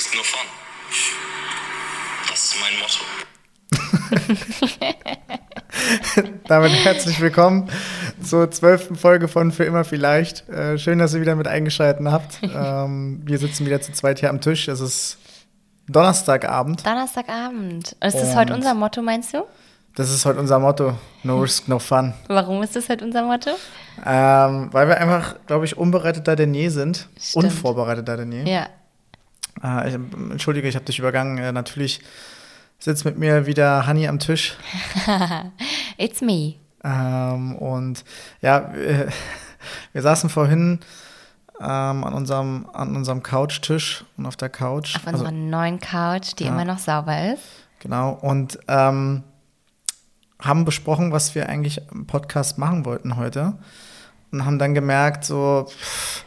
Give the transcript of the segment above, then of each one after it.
risk no fun. Das ist mein Motto. Damit herzlich willkommen zur zwölften Folge von Für immer vielleicht. Äh, schön, dass ihr wieder mit eingeschaltet habt. Ähm, wir sitzen wieder zu zweit hier am Tisch. Es ist Donnerstagabend. Donnerstagabend. Ist das Und- heute unser Motto, meinst du? Das ist heute unser Motto. No risk, no fun. Warum ist das heute unser Motto? Ähm, weil wir einfach, glaube ich, unbereiteter denn je sind. Stimmt. Unvorbereiteter denn je. Ja. Äh, ich, entschuldige, ich habe dich übergangen. Äh, natürlich sitzt mit mir wieder Hani am Tisch. It's me. Ähm, und ja, wir, wir saßen vorhin ähm, an unserem, an unserem Couchtisch und auf der Couch. Auf unserer neuen Couch, die Also ja. immer noch sauber ist. Genau. Und ähm, haben besprochen, was wir eigentlich im Podcast machen wollten heute. Und haben dann gemerkt, so, pff,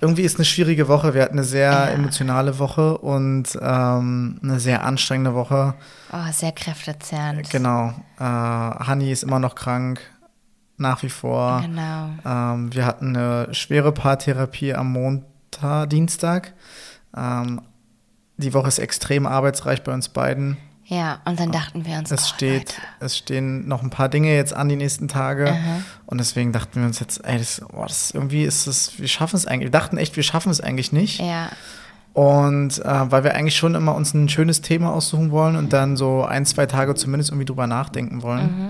irgendwie ist eine schwierige Woche. Wir hatten eine sehr Ja. emotionale Woche und ähm, eine sehr anstrengende Woche. Oh, sehr kräftezehrend. Genau. Äh, Hanni ist immer noch krank, nach wie vor. Genau. Ähm, wir hatten eine schwere Paartherapie am Montag, Dienstag. Ähm, die Woche ist extrem arbeitsreich bei uns beiden. Ja, und dann dachten wir uns, Es oh, steht, Leute. es stehen noch ein paar Dinge jetzt an die nächsten Tage. Und deswegen dachten wir uns jetzt, ey, das, boah, das irgendwie ist es, wir schaffen es eigentlich. Wir dachten echt, wir schaffen es eigentlich nicht. Ja, Und äh, weil wir eigentlich schon immer uns ein schönes Thema aussuchen wollen und dann so ein, zwei Tage zumindest irgendwie drüber nachdenken wollen. Mhm.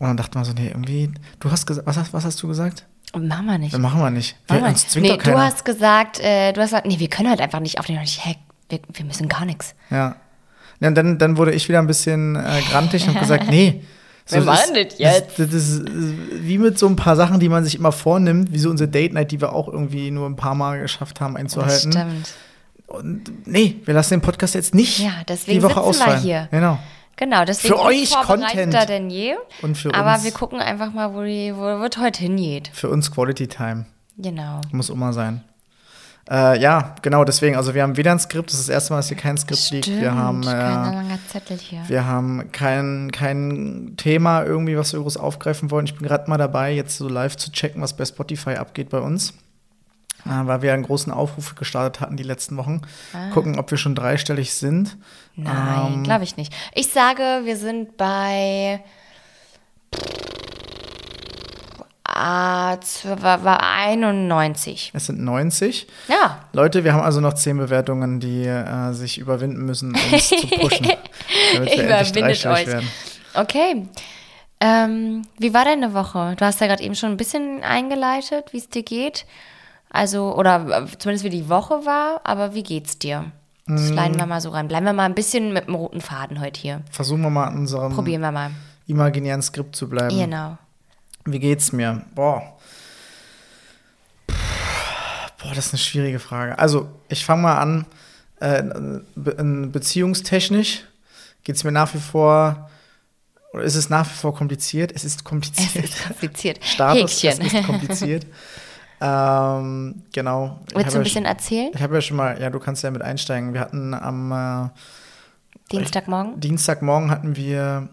Und dann dachten wir so, nee, irgendwie, du hast gesagt, was hast, was hast du gesagt? machen wir nicht. Das machen wir nicht. Wir, Machen uns zwingt Nee, doch keiner. du hast gesagt, äh, du hast gesagt, nee, wir können halt einfach nicht aufnehmen. Ich, hey, wir, wir müssen gar nichts. Ja. Ja und dann, dann wurde ich wieder ein bisschen äh, grantig und habe gesagt, nee. Wir das machen das jetzt. Das, das ist äh, wie mit so ein paar Sachen, die man sich immer vornimmt, wie so unsere Date Night, die wir auch irgendwie nur ein paar Mal geschafft haben Das einzuhalten. stimmt. Und nee, wir lassen den Podcast jetzt nicht Ja, deswegen die Woche sitzen wir ausfallen. hier. Genau. Genau, deswegen Für euch Content. denn je. Und für Aber uns, wir gucken einfach mal, wo, die, wo, wo es heute hingeht. für uns Quality Time. Genau. Muss immer sein. Äh, ja, genau, deswegen. Also wir haben weder ein Skript, das ist das erste Mal, dass hier kein Skript liegt. Wir haben, kein äh, wir haben kein, kein Thema irgendwie, was wir groß aufgreifen wollen. Ich bin gerade mal dabei, jetzt so live zu checken, was bei Spotify abgeht bei uns. Äh, weil wir einen großen Aufruf gestartet hatten die letzten Wochen. Gucken, ob wir schon dreistellig sind. Nein, Ähm, glaube ich nicht. Ich sage, wir sind bei ah, war, war 91. Es sind 90. Ja, Leute, wir haben also noch 10 Bewertungen, die äh, sich überwinden müssen, uns zu pushen. Damit wir Überwindet euch. werden. okay. Ähm, wie war deine Woche? Du hast ja gerade eben schon ein bisschen eingeleitet, wie es dir geht. Also, oder äh, zumindest wie die Woche war, aber wie geht's dir? Das Mm. leiden wir mal so rein. Bleiben wir mal ein bisschen mit dem roten Faden heute hier. Versuchen wir mal an unserem Probieren wir mal. imaginären Skript zu bleiben. Genau. Wie geht's mir? Boah. Boah, das ist eine schwierige Frage. Also, ich fange mal an. Äh, beziehungstechnisch geht's mir nach wie vor, oder ist es nach wie vor kompliziert? Es ist Es kompliziert. ist kompliziert. Status, es Häkchen. ist kompliziert. ähm, genau. Willst du ein bisschen erzählen? schon- Ich habe ja schon mal, ja, du kannst ja mit einsteigen. Wir hatten am äh, Dienstagmorgen? Dienstagmorgen hatten wir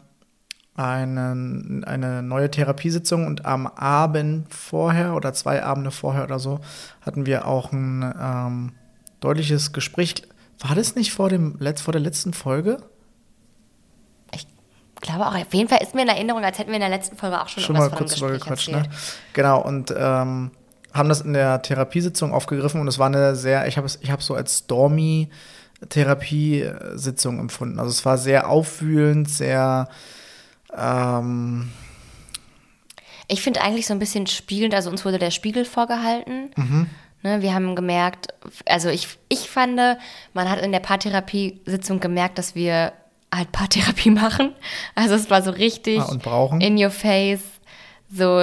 eine, eine neue Therapiesitzung und am Abend vorher oder zwei Abende vorher oder so hatten wir auch ein ähm, deutliches Gespräch. War das nicht vor, dem, vor der letzten Folge? Ich glaube auch. Auf jeden Fall ist mir in Erinnerung, als hätten wir in der letzten Folge auch schon, Schon mal kurz drüber gequatscht, ne? Genau, und ähm, haben das in der Therapiesitzung aufgegriffen und es war eine sehr, ich habe es ich habe so als stormy Therapiesitzung empfunden. Also es war sehr aufwühlend, sehr ähm, Ich finde eigentlich so ein bisschen spiegelnd, also uns wurde der Spiegel vorgehalten. Mhm. Ne, wir haben gemerkt, also ich, ich fand, man hat in der Paartherapiesitzung gemerkt, dass wir halt Paartherapie machen. Also es war so richtig Ah, und brauchen. in your face. So,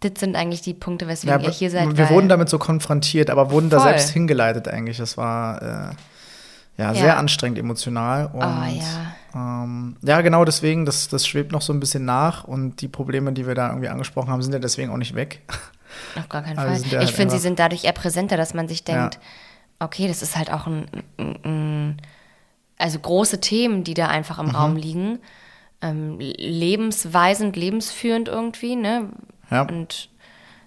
das sind eigentlich die Punkte, weswegen Ja, ihr hier seid. wir wurden damit so konfrontiert, aber wurden da Voll. selbst hingeleitet eigentlich. Das war äh, ja, Ja. sehr anstrengend emotional. Und, Oh, ja. Ähm, ja, genau deswegen, das, das schwebt noch so ein bisschen nach und die Probleme, die wir da irgendwie angesprochen haben, sind ja deswegen auch nicht weg. Auf gar keinen wir Fall. ja ich halt finde, sie sind dadurch eher präsenter, dass man sich denkt, Ja. okay, das ist halt auch ein, ein, ein also große Themen, die da einfach Mhm. im Raum liegen. Ähm, lebensweisend, lebensführend irgendwie, ne? Ja. Und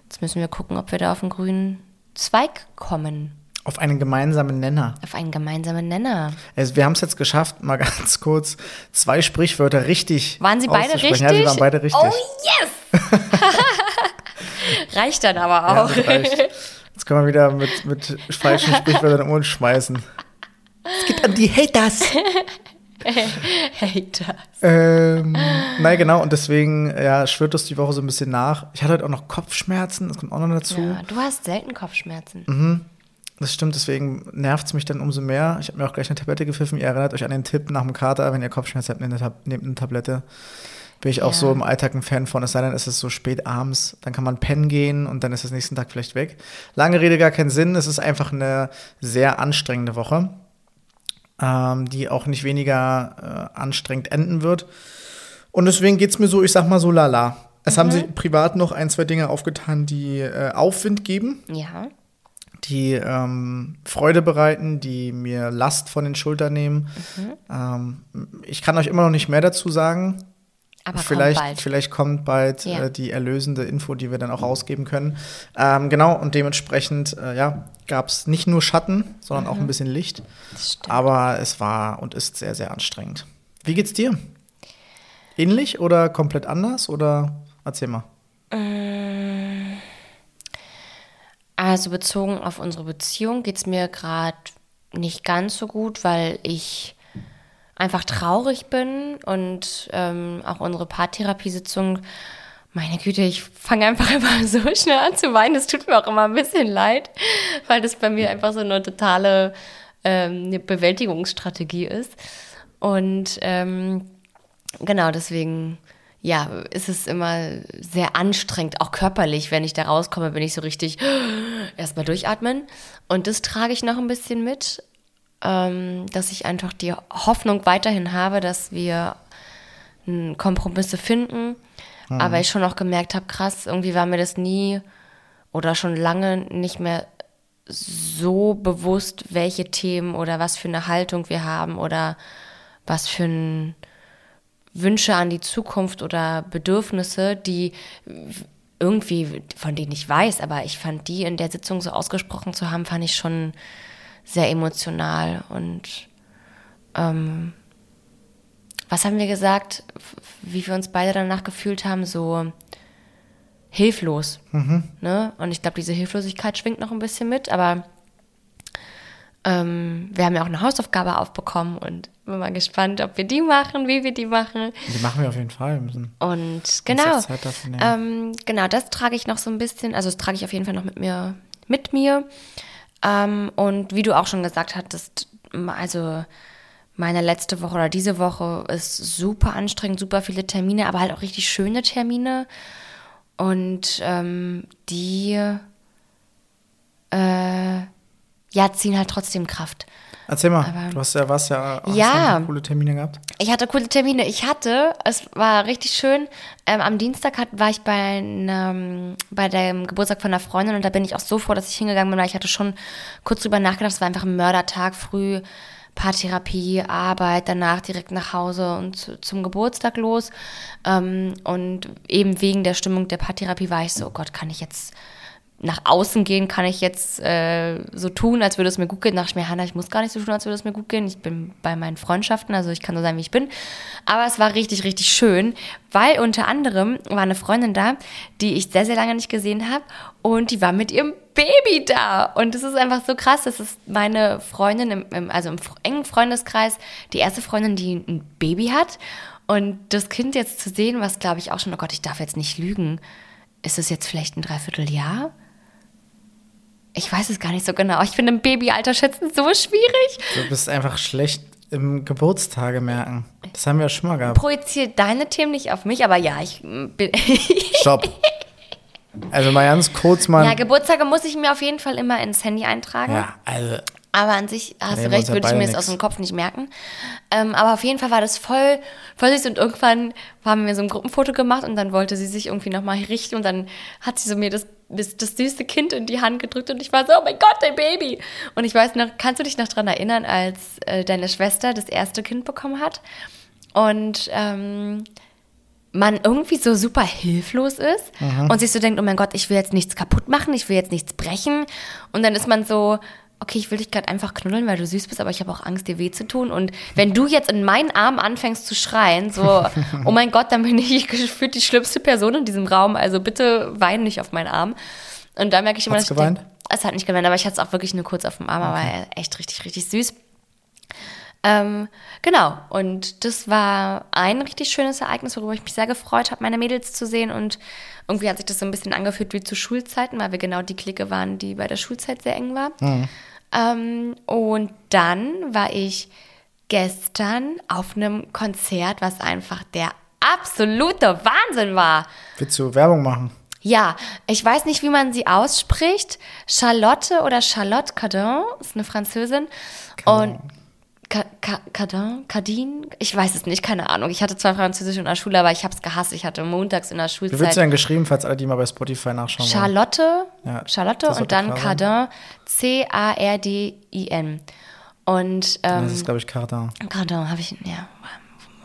jetzt müssen wir gucken, ob wir da auf den grünen Zweig kommen. Auf einen gemeinsamen Nenner. Auf einen gemeinsamen Nenner. Also wir haben es jetzt geschafft, mal ganz kurz, zwei Sprichwörter richtig Waren sie beide richtig? Ja, sie waren beide richtig. Oh yes! Reicht dann aber Ja, auch. reicht. Jetzt können wir wieder mit, mit falschen Sprichwörtern um uns schmeißen. Es geht an die Haters. Hater. ähm, nein, genau, und deswegen ja, schwirrt das die Woche so ein bisschen nach. Ich hatte heute auch noch Kopfschmerzen, das kommt auch noch dazu. Ja, du hast selten Kopfschmerzen. Mhm. Das stimmt, deswegen nervt es mich dann umso mehr. Ich habe mir auch gleich eine Tablette gepfiffen. Ihr erinnert euch an den Tipp nach dem Kater, wenn ihr Kopfschmerzen habt, nehmt eine, Tab nehmt eine Tablette. Bin ich auch Ja. so im Alltag ein Fan von. Es sei denn, es ist so spät abends, dann kann man pennen gehen und dann ist es nächsten Tag vielleicht weg. Lange Rede, gar keinen Sinn. Es ist einfach eine sehr anstrengende Woche, ähm, die auch nicht weniger äh, anstrengend enden wird. Und deswegen geht es mir so, ich sag mal so lala. Es haben sich privat noch ein, zwei Dinge aufgetan, die äh, Aufwind geben Ja. Die ähm, Freude bereiten, die mir Last von den Schultern nehmen. Ähm, ich kann euch immer noch nicht mehr dazu sagen. Aber vielleicht, kommt bald. vielleicht kommt bald Ja. äh, die erlösende Info, die wir dann auch rausgeben können. Ähm, genau, und dementsprechend äh, ja, gab es nicht nur Schatten, sondern auch ein bisschen Licht. Aber es war und ist sehr, sehr anstrengend. Wie geht's dir? Ähnlich oder komplett anders? Oder erzähl mal. Also bezogen auf unsere Beziehung geht es mir gerade nicht ganz so gut, weil ich einfach traurig bin und ähm, auch unsere Paartherapiesitzung, meine Güte, ich fange einfach immer so schnell an zu weinen. Das tut mir auch immer ein bisschen leid, weil das bei mir einfach so eine totale ähm, eine Bewältigungsstrategie ist. Und ähm, genau deswegen, ja, ist es immer sehr anstrengend, auch körperlich. Wenn ich da rauskomme, bin ich so richtig erstmal durchatmen. Und das trage ich noch ein bisschen mit, ähm, dass ich einfach die Hoffnung weiterhin habe, dass wir n- Kompromisse finden. Aber ich schon auch gemerkt habe, krass, irgendwie war mir das nie oder schon lange nicht mehr so bewusst, welche Themen oder was für eine Haltung wir haben oder was für ein Wünsche an die Zukunft oder Bedürfnisse, die irgendwie, von denen ich weiß, aber ich fand die in der Sitzung so ausgesprochen zu haben, fand ich schon sehr emotional. Und ähm, was haben wir gesagt, wie wir uns beide danach gefühlt haben, so hilflos. Ne? Und ich glaube, diese Hilflosigkeit schwingt noch ein bisschen mit, aber ähm, wir haben ja auch eine Hausaufgabe aufbekommen und bin mal gespannt, ob wir die machen, wie wir die machen. Die machen wir auf jeden Fall. Und genau, ähm, genau, das trage ich noch so ein bisschen, also das trage ich auf jeden Fall noch mit mir, mit mir. Ähm, und wie du auch schon gesagt hattest, also meine letzte Woche oder diese Woche ist super anstrengend, super viele Termine, aber halt auch richtig schöne Termine. Und ähm, die äh, ja, ziehen halt trotzdem Kraft. Erzähl mal, aber- du hast ja was ja, hast Ja. ja coole Termine gehabt. Ich hatte coole Termine. Ich hatte, es war richtig schön. Ähm, am Dienstag hat, war ich bei, einem, bei dem Geburtstag von einer Freundin und da bin ich auch so froh, dass ich hingegangen bin, weil ich hatte schon kurz drüber nachgedacht. Es war einfach ein Mördertag, früh Paartherapie, Arbeit, danach direkt nach Hause und zu, zum Geburtstag los. Ähm, und eben wegen der Stimmung der Paartherapie war ich so, oh Gott, kann ich jetzt nach außen gehen, kann ich jetzt äh, so tun, als würde es mir gut gehen. Da dachte ich mir, Hanna, ich muss gar nicht so tun, als würde es mir gut gehen. Ich bin bei meinen Freundschaften, also ich kann so sein, wie ich bin. Aber es war richtig, richtig schön, weil unter anderem war eine Freundin da, die ich sehr, sehr lange nicht gesehen habe und die war mit ihrem Baby da. Und es ist einfach so krass, das ist meine Freundin, im, im, also im engen Freundeskreis, die erste Freundin, die ein Baby hat. Und das Kind jetzt zu sehen, was glaube ich auch schon, oh Gott, ich darf jetzt nicht lügen. Ist es jetzt vielleicht ein Dreivierteljahr? Ich weiß es gar nicht so genau. Ich finde im Babyalter schätzen so schwierig. Du bist einfach schlecht im Geburtstage merken. Das haben wir ja schon mal gehabt. Projiziere deine Themen nicht auf mich, aber ja, ich bin. Stopp. Also mal ganz kurz mal. ja, Geburtstage muss ich mir auf jeden Fall immer ins Handy eintragen. ja, also Aber an sich hast du recht, würde ich mir nix. aus dem Kopf nicht merken. Ähm, aber auf jeden Fall war das voll, voll süß und irgendwann haben wir so ein Gruppenfoto gemacht und dann wollte sie sich irgendwie nochmal richten und dann hat sie so mir das, das, das süße Kind in die Hand gedrückt und ich war so, oh mein Gott, dein Baby. Und ich weiß noch, kannst du dich noch dran erinnern, als äh, deine Schwester das erste Kind bekommen hat und ähm, man irgendwie so super hilflos ist und sich so denkt, oh mein Gott, ich will jetzt nichts kaputt machen, ich will jetzt nichts brechen. Und dann ist man so okay, ich will dich gerade einfach knuddeln, weil du süß bist, aber ich habe auch Angst, dir weh zu tun. Und wenn du jetzt in meinen Arm anfängst zu schreien, so, oh mein Gott, dann bin ich gefühlt die schlimmste Person in diesem Raum. Also bitte wein nicht auf meinen Arm. Und da merke ich immer, Hat's dass ich geweint? denk- es hat nicht geweint, aber ich hatte es auch wirklich nur kurz auf dem Arm, aber echt richtig, richtig süß. Ähm, genau, und das war ein richtig schönes Ereignis, worüber ich mich sehr gefreut habe, meine Mädels zu sehen. Und irgendwie hat sich das so ein bisschen angefühlt wie zu Schulzeiten, weil wir genau die Clique waren, die bei der Schulzeit sehr eng war. Ähm, und dann war ich gestern auf einem Konzert, was einfach der absolute Wahnsinn war. Willst du Werbung machen? Ja, ich weiß nicht, wie man sie ausspricht. Charlotte oder Charlotte Cardin ist eine Französin. Und Cardin, Cardin, ich weiß es nicht, keine Ahnung. Ich hatte zwar Französisch in der Schule, aber ich habe es gehasst. Ich hatte montags in der Wie wird sie Schulzeit denn geschrieben, falls alle die mal bei Spotify nachschauen? Charlotte, Ja, Charlotte und dann. Cardin, C-A-R-D-I-N. Und ähm, Das ist, glaube ich, Cardin. Cardin habe ich, ja,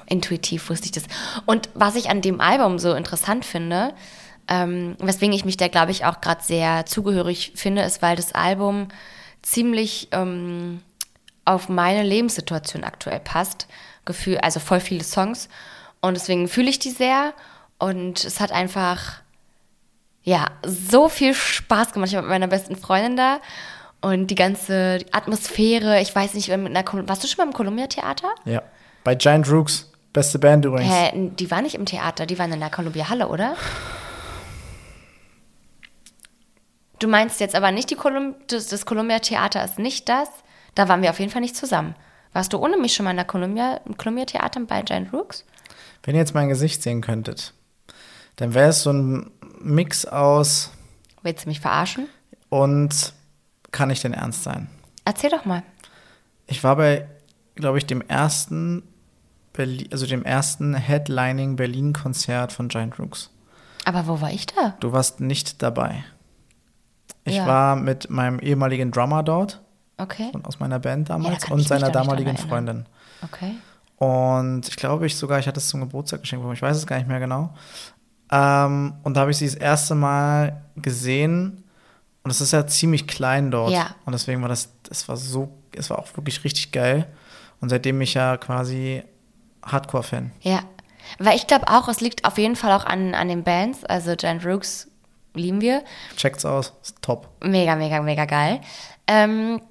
intuitiv wusste ich das. Und was ich an dem Album so interessant finde, ähm, weswegen ich mich da, glaube ich, auch gerade sehr zugehörig finde, ist, weil das Album ziemlich ähm, auf meine Lebenssituation aktuell passt. Gefühl, also voll viele Songs. Und deswegen fühle ich die sehr. Und es hat einfach, ja, so viel Spaß gemacht. Ich war mit meiner besten Freundin da. Und die ganze Atmosphäre, ich weiß nicht, mit einer, warst du schon mal im Columbia Theater? Ja. Bei Giant Rooks, beste Band übrigens. Hä, die waren nicht im Theater, die waren in der Columbia Halle, oder? Du meinst jetzt aber nicht, die Colum das, das Columbia Theater ist nicht das? Da waren wir auf jeden Fall nicht zusammen. Warst du ohne mich schon mal in der Columbia, im Columbia Theater bei Giant Rooks? Wenn ihr jetzt mein Gesicht sehen könntet, dann wäre es so ein Mix aus Willst du mich verarschen? und kann ich denn ernst sein? Erzähl doch mal. Ich war bei, glaube ich, dem ersten, Berli also dem ersten Headlining Berlin-Konzert von Giant Rooks. Aber wo war ich da? Du warst nicht dabei. Ich Ja. war mit meinem ehemaligen Drummer dort Okay. und aus meiner Band Ja, damals da kann und seiner damaligen. Freundin. Okay. Und ich glaube, ich sogar, ich hatte es zum Geburtstag geschenkt bekommen. Ich weiß es gar nicht mehr genau. Ähm, und da habe ich sie das erste Mal gesehen. Und es ist ja ziemlich klein dort. Ja. Und deswegen war das, das war so, es war auch wirklich richtig geil. Und seitdem bin ich ja quasi Hardcore-Fan. Ja. Weil ich glaube auch, es liegt auf jeden Fall auch an, an den Bands. Also Giant Rooks lieben wir. Checkt's aus, ist top. Mega, mega, mega geil. Ähm,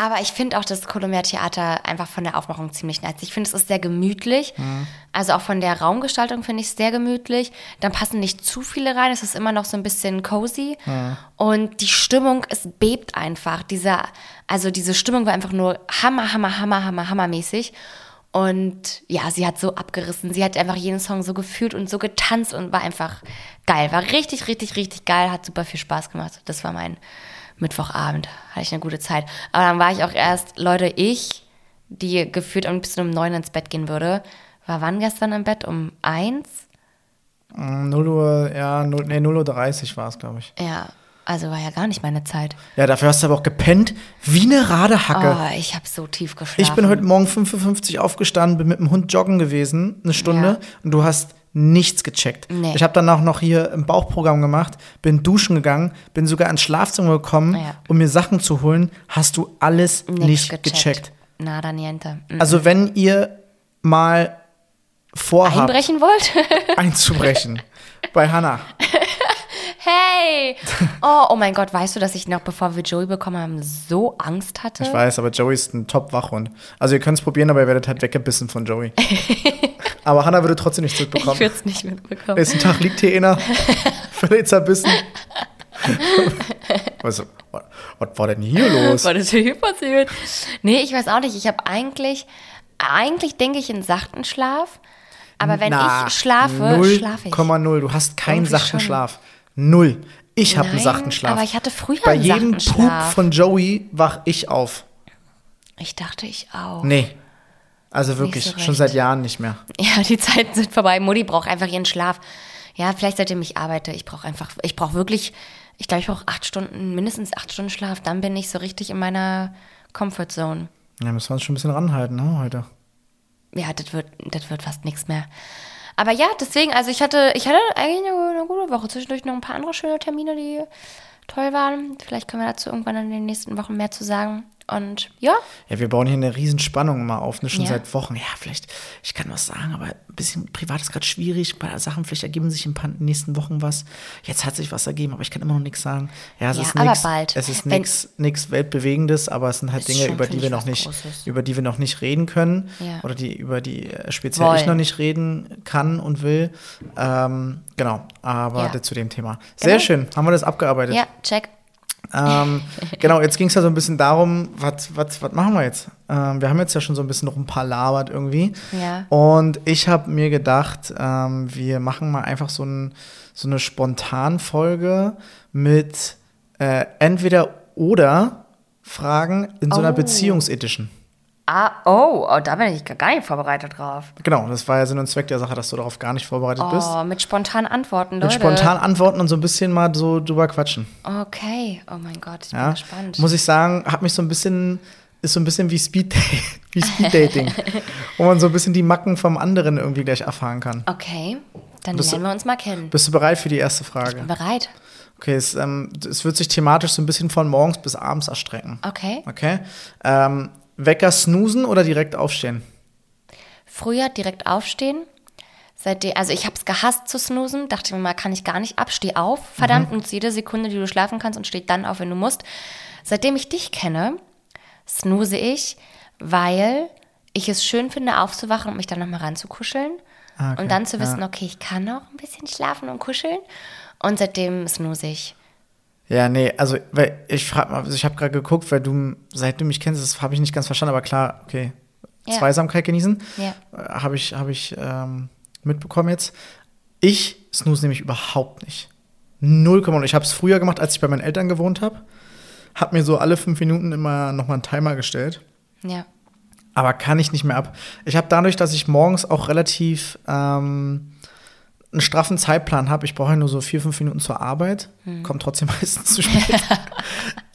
aber ich finde auch das Columbia Theater einfach von der Aufmachung ziemlich nice. Ich finde, es ist sehr gemütlich. Also auch von der Raumgestaltung finde ich es sehr gemütlich. Dann passen nicht zu viele rein. Es ist immer noch so ein bisschen cozy. Und die Stimmung, es bebt einfach. Dieser, also diese Stimmung war einfach nur hammer, hammer, hammer, hammer, hammermäßig. Und ja, sie hat so abgerissen. Sie hat einfach jeden Song so gefühlt und so getanzt und war einfach geil. War richtig, richtig, richtig geil. Hat super viel Spaß gemacht. Das war mein Mittwochabend. Hatte ich eine gute Zeit. Aber dann war ich auch erst, Leute, ich, die gefühlt am liebsten um neun ins Bett gehen würde, war wann gestern im Bett? Um eins? Mm, 0 Uhr, ja, 0, nee, 0 Uhr 30 war es, glaube ich. Ja, also war ja gar nicht meine Zeit. Ja, dafür hast du aber auch gepennt wie eine Radehacke. Oh, ich habe so tief geschlafen. Ich bin heute Morgen 5.50 Uhr aufgestanden, bin mit dem Hund joggen gewesen, eine Stunde, und du hast nichts gecheckt. Nee. Ich habe danach noch hier ein Bauchprogramm gemacht, bin duschen gegangen, bin sogar ins Schlafzimmer gekommen, Ja. um mir Sachen zu holen. Hast du alles Nix nicht gecheckt. Nada niente. Mhm. Also wenn ihr mal vorhabt, Einbrechen wollt? einzubrechen bei Hannah, hey! Oh, oh mein Gott, weißt du, dass ich noch, bevor wir Joey bekommen haben, so Angst hatte? ich weiß, aber Joey ist ein Top-Wachhund. Also ihr könnt es probieren, aber ihr werdet halt weggebissen von Joey. aber Hannah würde trotzdem nicht Ich zurückbekommen. würde es nicht mitbekommen. Nächsten Tag liegt hier einer, völlig zerbissen. was, was, was war denn hier los? Was ist hier passiert? Nee, ich weiß auch nicht. Ich habe eigentlich, eigentlich denke ich in sachten Schlaf. Aber wenn Na, ich schlafe, schlafe ich. 0,0. Du hast keinen Irgendwie sachten schon. Schlaf. Null. Ich habe einen sachten Schlaf. aber ich hatte früher Bei einen jedem Pup von Joey wach ich auf. Ich dachte ich auch. Nee. Also wirklich, so schon seit Jahren nicht mehr. Ja, die Zeiten sind vorbei. Mutti braucht einfach ihren Schlaf. Ja, vielleicht seitdem ich arbeite. Ich brauche einfach, ich brauche wirklich, ich glaube, ich brauche acht Stunden, mindestens acht Stunden Schlaf. Dann bin ich so richtig in meiner Comfort Zone. Ja, müssen wir uns schon ein bisschen ranhalten, ne, heute. Ja, das wird, das wird fast nichts mehr. Aber ja, deswegen, also ich hatte, ich hatte eigentlich eine, eine gute Woche. Zwischendurch noch ein paar andere schöne Termine, die toll waren. Vielleicht können wir dazu irgendwann in den nächsten Wochen mehr zu sagen. Und ja, Ja, wir bauen hier eine Riesenspannung mal auf, ne, schon Ja. seit Wochen. Ja, vielleicht, ich kann was sagen, aber ein bisschen privat ist gerade schwierig. Ein paar Sachen, vielleicht ergeben sich in paar nächsten Wochen was. Jetzt hat sich was ergeben, aber ich kann immer noch nichts sagen. Ja, es Ja, ist bald. Es ist nichts nichts Weltbewegendes, aber es sind halt Dinge, schon, über die wir ich, noch nicht, Großes. über die wir noch nicht reden können. Ja. Oder die, über die äh, speziell ich Wollen. noch nicht reden kann und will. Ähm, genau, aber zu dem Thema. Sehr Genau. schön, haben wir das abgearbeitet. ja, check. Ähm, genau, jetzt ging es ja so ein bisschen darum, was, was, was machen wir jetzt? Ähm, wir haben jetzt ja schon so ein bisschen noch ein paar labert irgendwie. Ja. Und ich habe mir gedacht, ähm, wir machen mal einfach so, ein, so eine Spontanfolge mit äh, entweder oder Fragen in so einer Oh. Beziehungsedition. Ah, oh, oh, da bin ich gar nicht vorbereitet drauf. Genau, das war ja Sinn und Zweck der Sache, dass du darauf gar nicht vorbereitet bist. Oh, mit spontanen Antworten, Mit Leute. spontan antworten und so ein bisschen mal so drüber quatschen. Okay, oh mein Gott, ich bin Ja, gespannt. muss ich sagen, hat mich so ein bisschen, ist so ein bisschen wie Speed, wie Speed Dating, wo man so ein bisschen die Macken vom anderen irgendwie gleich erfahren kann. okay, dann Bist du- lernen wir uns mal kennen. Bist du bereit für die erste Frage? Bin bereit. Okay, es, ähm, es wird sich thematisch so ein bisschen von morgens bis abends erstrecken. Okay. Okay. Ähm, Wecker snoosen oder direkt aufstehen? Früher direkt aufstehen. Seitdem, also ich habe es gehasst zu snoosen. Dachte mir mal, kann ich gar nicht ab. Steh auf, verdammt, nutze jede Sekunde, die du schlafen kannst und steh dann auf, wenn du musst. Seitdem ich dich kenne, snooze ich, weil ich es schön finde, aufzuwachen und mich dann nochmal ranzukuscheln. Ah, okay. Und dann zu wissen, Ja. okay, ich kann noch ein bisschen schlafen und kuscheln. Und seitdem snooze ich. Ja, nee, also weil ich frage mal, also ich habe gerade geguckt, weil du, seit du mich kennst, das habe ich nicht ganz verstanden, aber klar, okay, Ja. Zweisamkeit genießen, Ja. äh, habe ich, hab ich ähm, mitbekommen jetzt. Ich snooze nämlich überhaupt nicht. 0,0. Ich habe es früher gemacht, als ich bei meinen Eltern gewohnt habe. Habe mir so alle fünf Minuten immer nochmal einen Timer gestellt. Ja. Aber kann ich nicht mehr ab. Ich habe dadurch, dass ich morgens auch relativ ähm, einen straffen Zeitplan habe, ich brauche ja nur so vier, fünf Minuten zur Arbeit, kommt trotzdem meistens zu spät.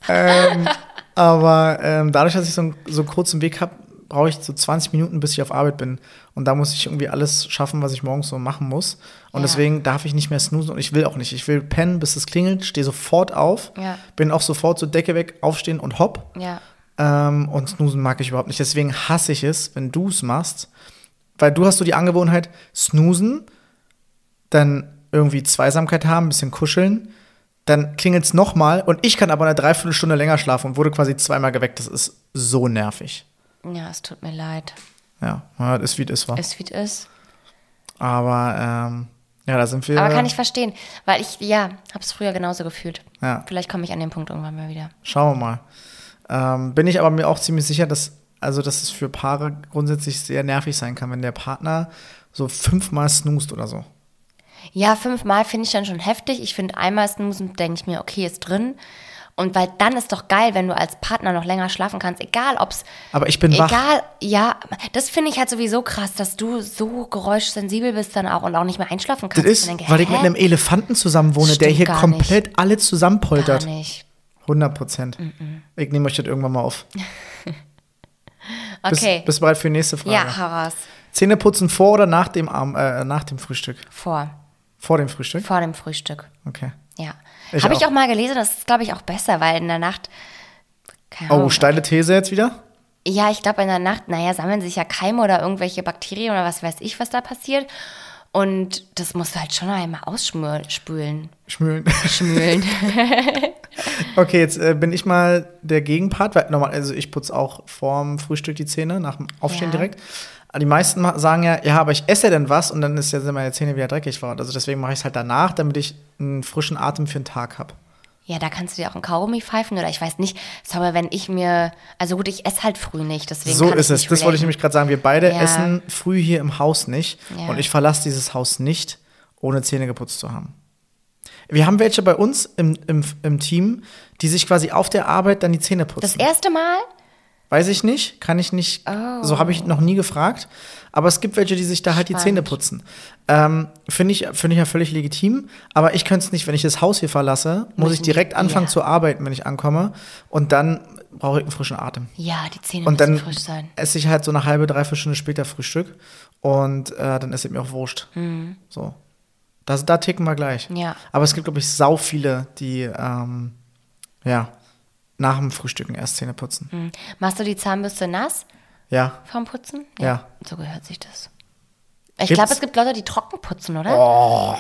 ähm, aber ähm, dadurch, dass ich so einen, so kurzen Weg habe, brauche ich so 20 Minuten, bis ich auf Arbeit bin. Und da muss ich irgendwie alles schaffen, was ich morgens so machen muss. Und Ja. deswegen darf ich nicht mehr snoozen und ich will auch nicht. Ich will pennen, bis es klingelt, stehe sofort auf, Ja. bin auch sofort so Decke weg, aufstehen und hopp. Ja. Ähm, und snoozen mag ich überhaupt nicht. Deswegen hasse ich es, wenn du es machst. Weil du hast so die Angewohnheit, snoozen, dann irgendwie Zweisamkeit haben, ein bisschen kuscheln, dann klingelt es nochmal und ich kann aber eine Dreiviertelstunde länger schlafen und wurde quasi zweimal geweckt. Das ist so nervig. Ja, es tut mir leid. Ja, ja, ist wie das war. Ist wie es. Aber ähm, ja, da sind wir. Aber kann ich verstehen, weil ich, ja, habe es früher genauso gefühlt. Ja. Vielleicht komme ich an den Punkt irgendwann mal wieder. Schauen wir mal. Ähm, bin ich aber mir auch ziemlich sicher, dass, also, dass es für Paare grundsätzlich sehr nervig sein kann, wenn der Partner so fünfmal snoost oder so. Ja, fünfmal finde ich dann schon heftig. Ich finde einmal snoozen, denke ich mir, okay, ist drin. Und weil dann ist doch geil, wenn du als Partner noch länger schlafen kannst, egal ob's. Aber ich bin wach. Egal, ja, das finde ich halt sowieso krass, dass du so geräuschsensibel bist dann auch und auch nicht mehr einschlafen Das kannst. ist, Ich denke, weil ich hä? mit einem Elefanten zusammen wohne, der hier komplett alle zusammenpoltert. Gar nicht. 100 Prozent. Ich nehme euch das irgendwann mal auf. Bist, Okay. bist du bereit für die nächste Frage? ja, heraus. Zähne putzen vor oder nach dem, Arm, äh, nach dem Frühstück? Vor. Vor dem Frühstück? Vor dem Frühstück. Okay. Ja. Habe ich auch. mal gelesen, das ist, glaube ich, auch besser, weil in der Nacht. Keine Oh, steile These jetzt wieder? Ja, ich glaube, in der Nacht, naja, sammeln sich ja Keime oder irgendwelche Bakterien oder was weiß ich, was da passiert. Und das musst du halt schon einmal ausspülen. Schmühlen. Schmühlen. Okay, jetzt äh, bin ich mal der Gegenpart, weil normal, also ich putze auch vorm Frühstück die Zähne, nach dem Aufstehen Ja. direkt. Die meisten sagen ja, ja, aber ich esse denn was und dann ist ja sind meine Zähne wieder dreckig geworden. Also deswegen mache ich es halt danach, damit ich einen frischen Atem für den Tag habe. ja, da kannst du dir auch einen Kaugummi pfeifen oder ich weiß nicht. Sorry, wenn ich mir, also gut, ich esse halt früh nicht, deswegen So ist es. Das wollte ich nämlich gerade sagen. Wir beide Ja. essen früh hier im Haus nicht Ja. und ich verlasse dieses Haus nicht, ohne Zähne geputzt zu haben. Wir haben welche bei uns im, im, im Team, die sich quasi auf der Arbeit dann die Zähne putzen. Das erste Mal? Weiß ich nicht, kann ich nicht, Oh. so habe ich noch nie gefragt. Aber es gibt welche, die sich da halt die Zähne Spannend. putzen. Ähm, Finde ich, finde ich ja völlig legitim. Aber ich könnte es nicht, wenn ich das Haus hier verlasse, muss ich Müssen- direkt anfangen ja. zu arbeiten, wenn ich ankomme. Und dann brauche ich einen frischen Atem. Ja, die Zähne Und müssen dann frisch sein. esse ich halt so eine halbe, dreiviertel Stunde später Frühstück. Und äh, dann esse ich mir auch Wurst. So. Das, da ticken wir gleich. Mhm. Ja. Aber es gibt, glaube ich, sau viele, die, ähm, Ja. Nach dem Frühstücken erst Zähne putzen. Hm. Machst du die Zahnbürste nass Ja. vom Putzen? Ja. So gehört sich das. Ich glaube, es gibt Leute, die trocken putzen, oder? Oh.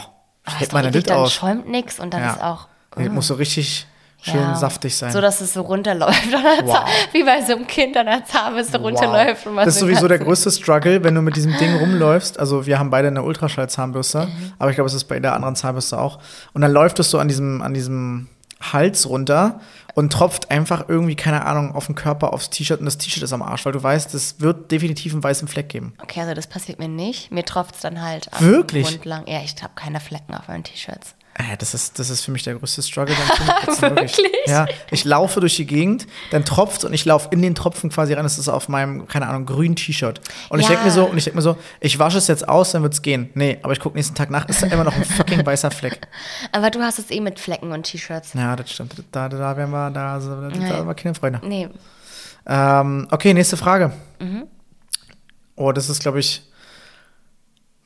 Hält ist meine Lid dann aus. schäumt nichts und dann Ja. ist auch. Nee, muss so richtig schön Ja, saftig sein. So, dass es so runterläuft. Wow. Wie bei so einem Kind an der Zahnbürste runterläuft. Und man Das ist so sowieso der größte Struggle, wenn du mit diesem Ding rumläufst. Also wir haben beide eine Ultraschall-Zahnbürste, Mhm. aber ich glaube, es ist bei der anderen Zahnbürste auch. Und dann läuft es so an diesem, an diesem Hals runter und tropft einfach irgendwie, keine Ahnung, auf den Körper, aufs T-Shirt und das T-Shirt ist am Arsch, weil du weißt, es wird definitiv einen weißen Fleck geben. Okay, also das passiert mir nicht. Mir tropft es dann halt am Wirklich? Mund lang. Ja, ich habe keine Flecken auf meinen T-Shirts. Äh, das, ist, das ist für mich der größte Struggle wirklich. Ja, ich laufe durch die Gegend, dann tropft und ich laufe in den Tropfen quasi rein. Das ist auf meinem, keine Ahnung, grünen T-Shirt. Und ich Ja. denke mir so, und ich denke mir so, ich wasche es jetzt aus, dann wird's gehen. Nee, aber ich gucke nächsten Tag nach, ist da immer noch ein fucking weißer Fleck. Aber du hast es eh mit Flecken und T-Shirts. Ja, das stimmt. Da, da wären wir, da, also, da, da wir keine Freunde. Nee. Ähm, okay, nächste Frage. Mhm. Oh, das ist, glaube ich,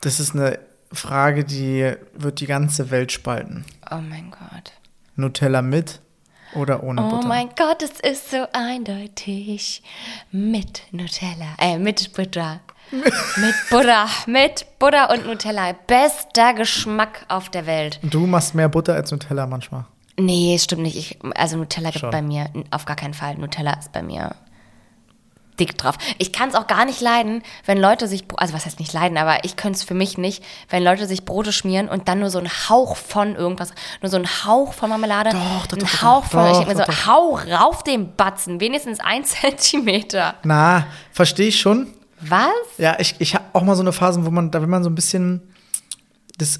das ist eine Frage, die wird die ganze Welt spalten. Oh mein Gott. Nutella mit oder ohne Oh Butter? mein Gott, es ist so eindeutig. Mit Nutella. Äh, mit Butter. mit Butter. Mit Butter und Nutella. Bester Geschmack auf der Welt. Du machst mehr Butter als Nutella manchmal. Nee, stimmt nicht. Ich, also Nutella gibt Schon. bei mir auf gar keinen Fall. Nutella ist bei mir dick drauf. Ich kann es auch gar nicht leiden, wenn Leute sich, also was heißt nicht leiden, aber ich könnte es für mich nicht, wenn Leute sich Brote schmieren und dann nur so ein Hauch von irgendwas, nur so ein Hauch von Marmelade, Doch, doch, ein doch, doch, Hauch von, doch, ich denke mir doch, so, hau rauf den Batzen, wenigstens ein Zentimeter. Na, verstehe ich schon. Was? Ja, ich, ich habe auch mal so eine Phase, wo man, da will man so ein bisschen das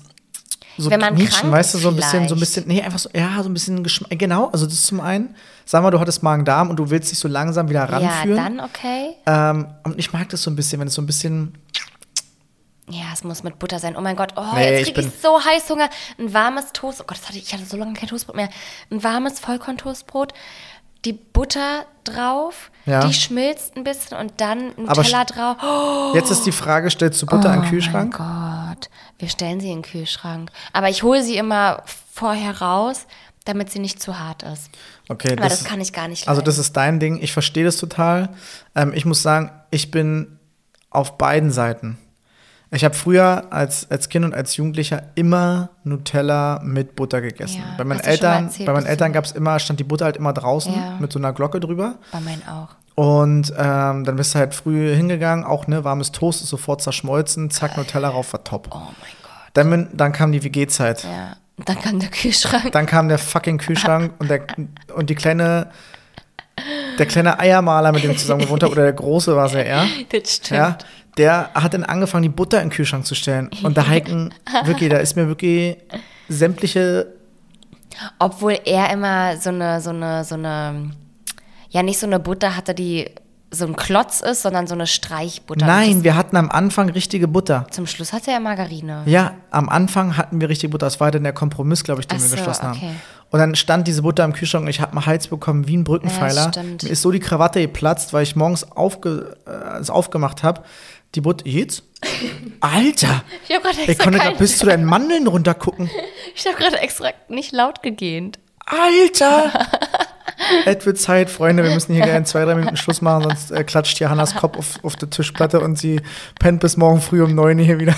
so Wenn man knutschen, krank weißt du, so ein bisschen, so ein bisschen, nee, einfach so, ja, so ein bisschen Geschmack, genau, also das ist zum einen, sag mal, du hattest Magen-Darm und du willst dich so langsam wieder Ja, ranführen. dann okay. ähm, und ich mag das so ein bisschen, wenn es so ein bisschen, Ja, es muss mit Butter sein. Oh mein Gott, oh, Nee, jetzt ich kriege ich, bin- so Heißhunger. Ein warmes Toast. Oh Gott, hatte ich, ich hatte so lange kein Toastbrot mehr. Ein warmes Vollkorntoastbrot. Die Butter drauf, Ja. die schmilzt ein bisschen und dann Aber Nutella drauf. Oh, jetzt ist die Frage, stellst du Butter in den Kühlschrank? mein Gott, wir stellen sie in den Kühlschrank. Aber ich hole sie immer vorher raus, damit sie nicht zu hart ist. Okay, Aber das, kann ich gar nicht Also leiden. das ist dein Ding. Ich verstehe das total. Ähm, ich muss sagen, ich bin auf beiden Seiten. Ich habe früher als, als Kind und als Jugendlicher immer Nutella mit Butter gegessen. Ja, bei meinen Eltern, erzählt, bei meinen Eltern gab es immer, stand die Butter halt immer draußen Ja. mit so einer Glocke drüber. Bei meinen auch. Und ähm, dann bist du halt früh hingegangen, auch ne, warmes Toast ist sofort zerschmolzen, zack, Nutella rauf, war top. Oh mein Gott. Dann, dann kam die WG-Zeit. Ja. Dann kam der Kühlschrank. Dann kam der fucking Kühlschrank und, der, und die kleine, der kleine Eiermaler, mit dem ich zusammen gewohnt habe, oder der große war es ja eher, das stimmt. ja, der hat dann angefangen, die Butter in den Kühlschrank zu stellen. Und da heiken, wirklich, da ist mir wirklich sämtliche, Obwohl er immer so eine, so eine, so eine, ja, nicht so eine Butter hatte, die so ein Klotz ist, sondern so eine Streichbutter. nein, wir hatten am Anfang richtige Butter. Zum Schluss hatte er Margarine. Ja, am Anfang hatten wir richtige Butter. Das war dann der Kompromiss, glaube ich, den Ach wir so, geschlossen okay. haben. Und dann stand diese Butter im Kühlschrank und ich habe einen Hals bekommen wie ein Brückenpfeiler. Ja, stimmt. Mir ist so die Krawatte geplatzt, weil ich morgens aufge, äh, es aufgemacht habe. Die Butter, jetzt? Alter! Ich habe gerade Ich extra, konnte gerade bis zu deinen Mandeln runtergucken. ich hab gerade extra nicht laut gegähnt. Alter! Es wird Zeit, Freunde. Wir müssen hier gerne in zwei, drei Minuten Schluss machen, sonst äh, klatscht hier Hannas Kopf auf, auf der Tischplatte und sie pennt bis morgen früh um neun hier wieder.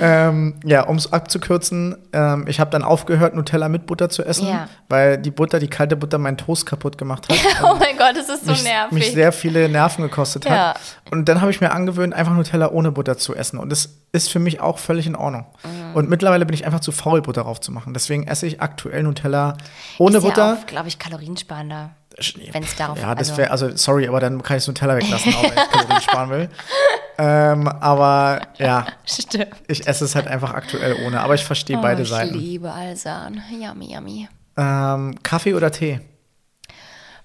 Ähm, ja, um es abzukürzen, ähm, ich habe dann aufgehört, Nutella mit Butter zu essen, Ja. weil die Butter, die kalte Butter, meinen Toast kaputt gemacht hat. Oh mein Gott, das ist so mich, nervig. mich sehr viele Nerven gekostet hat. Ja. Und dann habe ich mir angewöhnt, einfach Nutella ohne Butter zu essen. Und das ist für mich auch völlig in Ordnung. Mhm. Und mittlerweile bin ich einfach zu faul, Butter drauf zu machen. Deswegen esse ich aktuell Nutella ohne ist Butter. ja auch, glaube ich, kaloriensparender. Wenn es darauf Ja, das also- wäre, also sorry, aber dann kann ich das Nutella weglassen, auch wenn ich Kalorien sparen will. Ähm, aber ja, Stimmt. ich esse es halt einfach aktuell ohne. Aber ich verstehe Oh, beide ich Seiten. liebe Alsan. Yummy, yummy. Ähm, Kaffee oder Tee?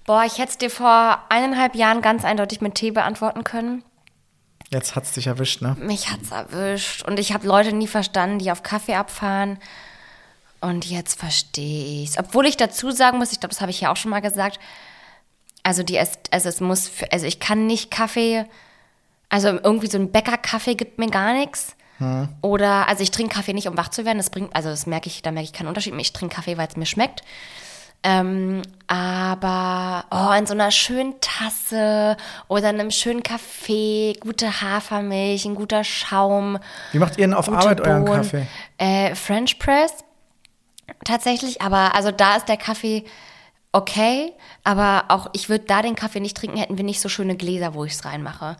Boah, ich hätte es dir vor eineinhalb Jahren ganz eindeutig mit Tee beantworten können. Jetzt hat's dich erwischt, ne? Mich hat's erwischt. Und ich habe Leute nie verstanden, die auf Kaffee abfahren. Und jetzt verstehe ich's. Obwohl ich dazu sagen muss, ich glaube, das habe ich ja auch schon mal gesagt. Also die es, also es muss, für, also ich kann nicht Kaffee, also irgendwie so ein Bäcker-Kaffee gibt mir gar nichts. Oder, also ich trinke Kaffee nicht, um wach zu werden. Das bringt, also das merke ich, da merke ich keinen Unterschied. Ich trinke Kaffee, weil es mir schmeckt. Ähm, aber oh, in so einer schönen Tasse oder in einem schönen Kaffee, gute Hafermilch, ein guter Schaum. Wie macht ihr denn auf Arbeit euren Bohnen. Kaffee? Äh, French Press tatsächlich, aber also da ist der Kaffee okay, aber auch ich würde da den Kaffee nicht trinken, hätten wir nicht so schöne Gläser, wo ich es reinmache.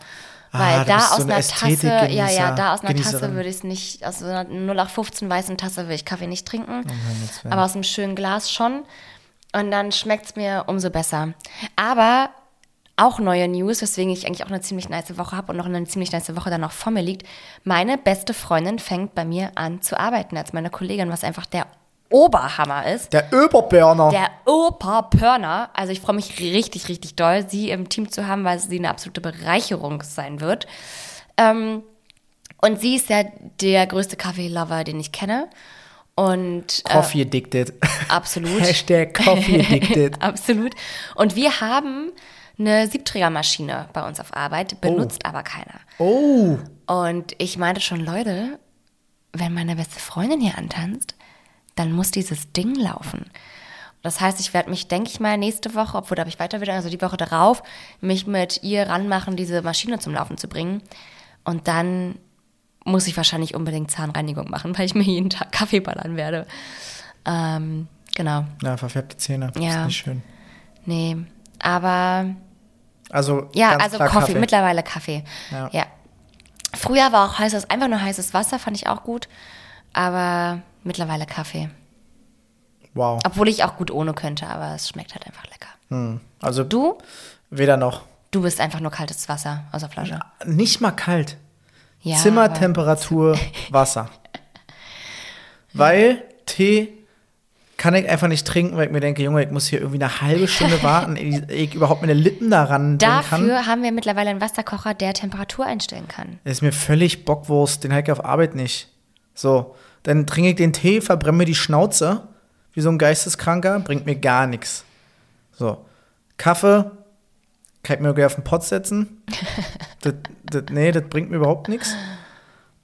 Weil Ah, da so aus eine einer Tasse, ja, ja, da aus einer Tasse würde ich es nicht, aus so einer 0815 weißen Tasse würde ich Kaffee nicht trinken. Willen. aber aus einem schönen Glas schon. Und dann schmeckt es mir umso besser. Aber auch neue News, weswegen ich eigentlich auch eine ziemlich nice Woche habe und noch eine ziemlich nice Woche dann noch vor mir liegt. Meine beste Freundin fängt bei mir an zu arbeiten als meine Kollegin, was einfach der Oberhammer ist. Der Öberberner. Der Opa-Pörner. Also ich freue mich richtig, richtig doll, sie im Team zu haben, weil sie eine absolute Bereicherung sein wird. Ähm, und sie ist ja der größte Kaffee-Lover, den ich kenne. Und äh, Coffee addicted. absolut. Hashtag Coffee addicted. Absolut. Und wir haben eine Siebträgermaschine bei uns auf Arbeit, benutzt aber keiner. Oh, Und ich meinte schon, Leute, wenn meine beste Freundin hier antanzt, dann muss dieses Ding laufen. Das heißt, ich werde mich, denke ich mal, nächste Woche, obwohl da habe ich Weiterbildung, also die Woche darauf, mich mit ihr ranmachen, diese Maschine zum Laufen zu bringen. Und dann muss ich wahrscheinlich unbedingt Zahnreinigung machen, weil ich mir jeden Tag Kaffee ballern werde. Ähm, genau. ja, verfärbte Zähne. Ja. Ist nicht schön. Nee. Aber Also, ja, also klar Kaffee, mittlerweile Kaffee. Ja. Ja. Früher war auch heißes, einfach nur heißes Wasser, fand ich auch gut. Aber mittlerweile Kaffee. Wow. Obwohl ich auch gut ohne könnte, aber es schmeckt halt einfach lecker. Also, Du? weder noch. Du bist einfach nur kaltes Wasser aus der Flasche. Nicht mal kalt. Ja. Zimmertemperatur Wasser. Weil Tee kann ich einfach nicht trinken, weil ich mir denke, Junge, ich muss hier irgendwie eine halbe Stunde warten, ehe ich überhaupt meine Lippen daran bringen kann. Dafür haben wir mittlerweile einen Wasserkocher, der Temperatur einstellen kann. Das ist mir völlig Bockwurst, den halt auf Arbeit nicht. So, dann trinke ich den Tee, verbrenne mir die Schnauze, wie so ein Geisteskranker, bringt mir gar nichts. So, Kaffee, kann ich mir gleich auf den Pott setzen. das, das, nee, das bringt mir überhaupt nichts.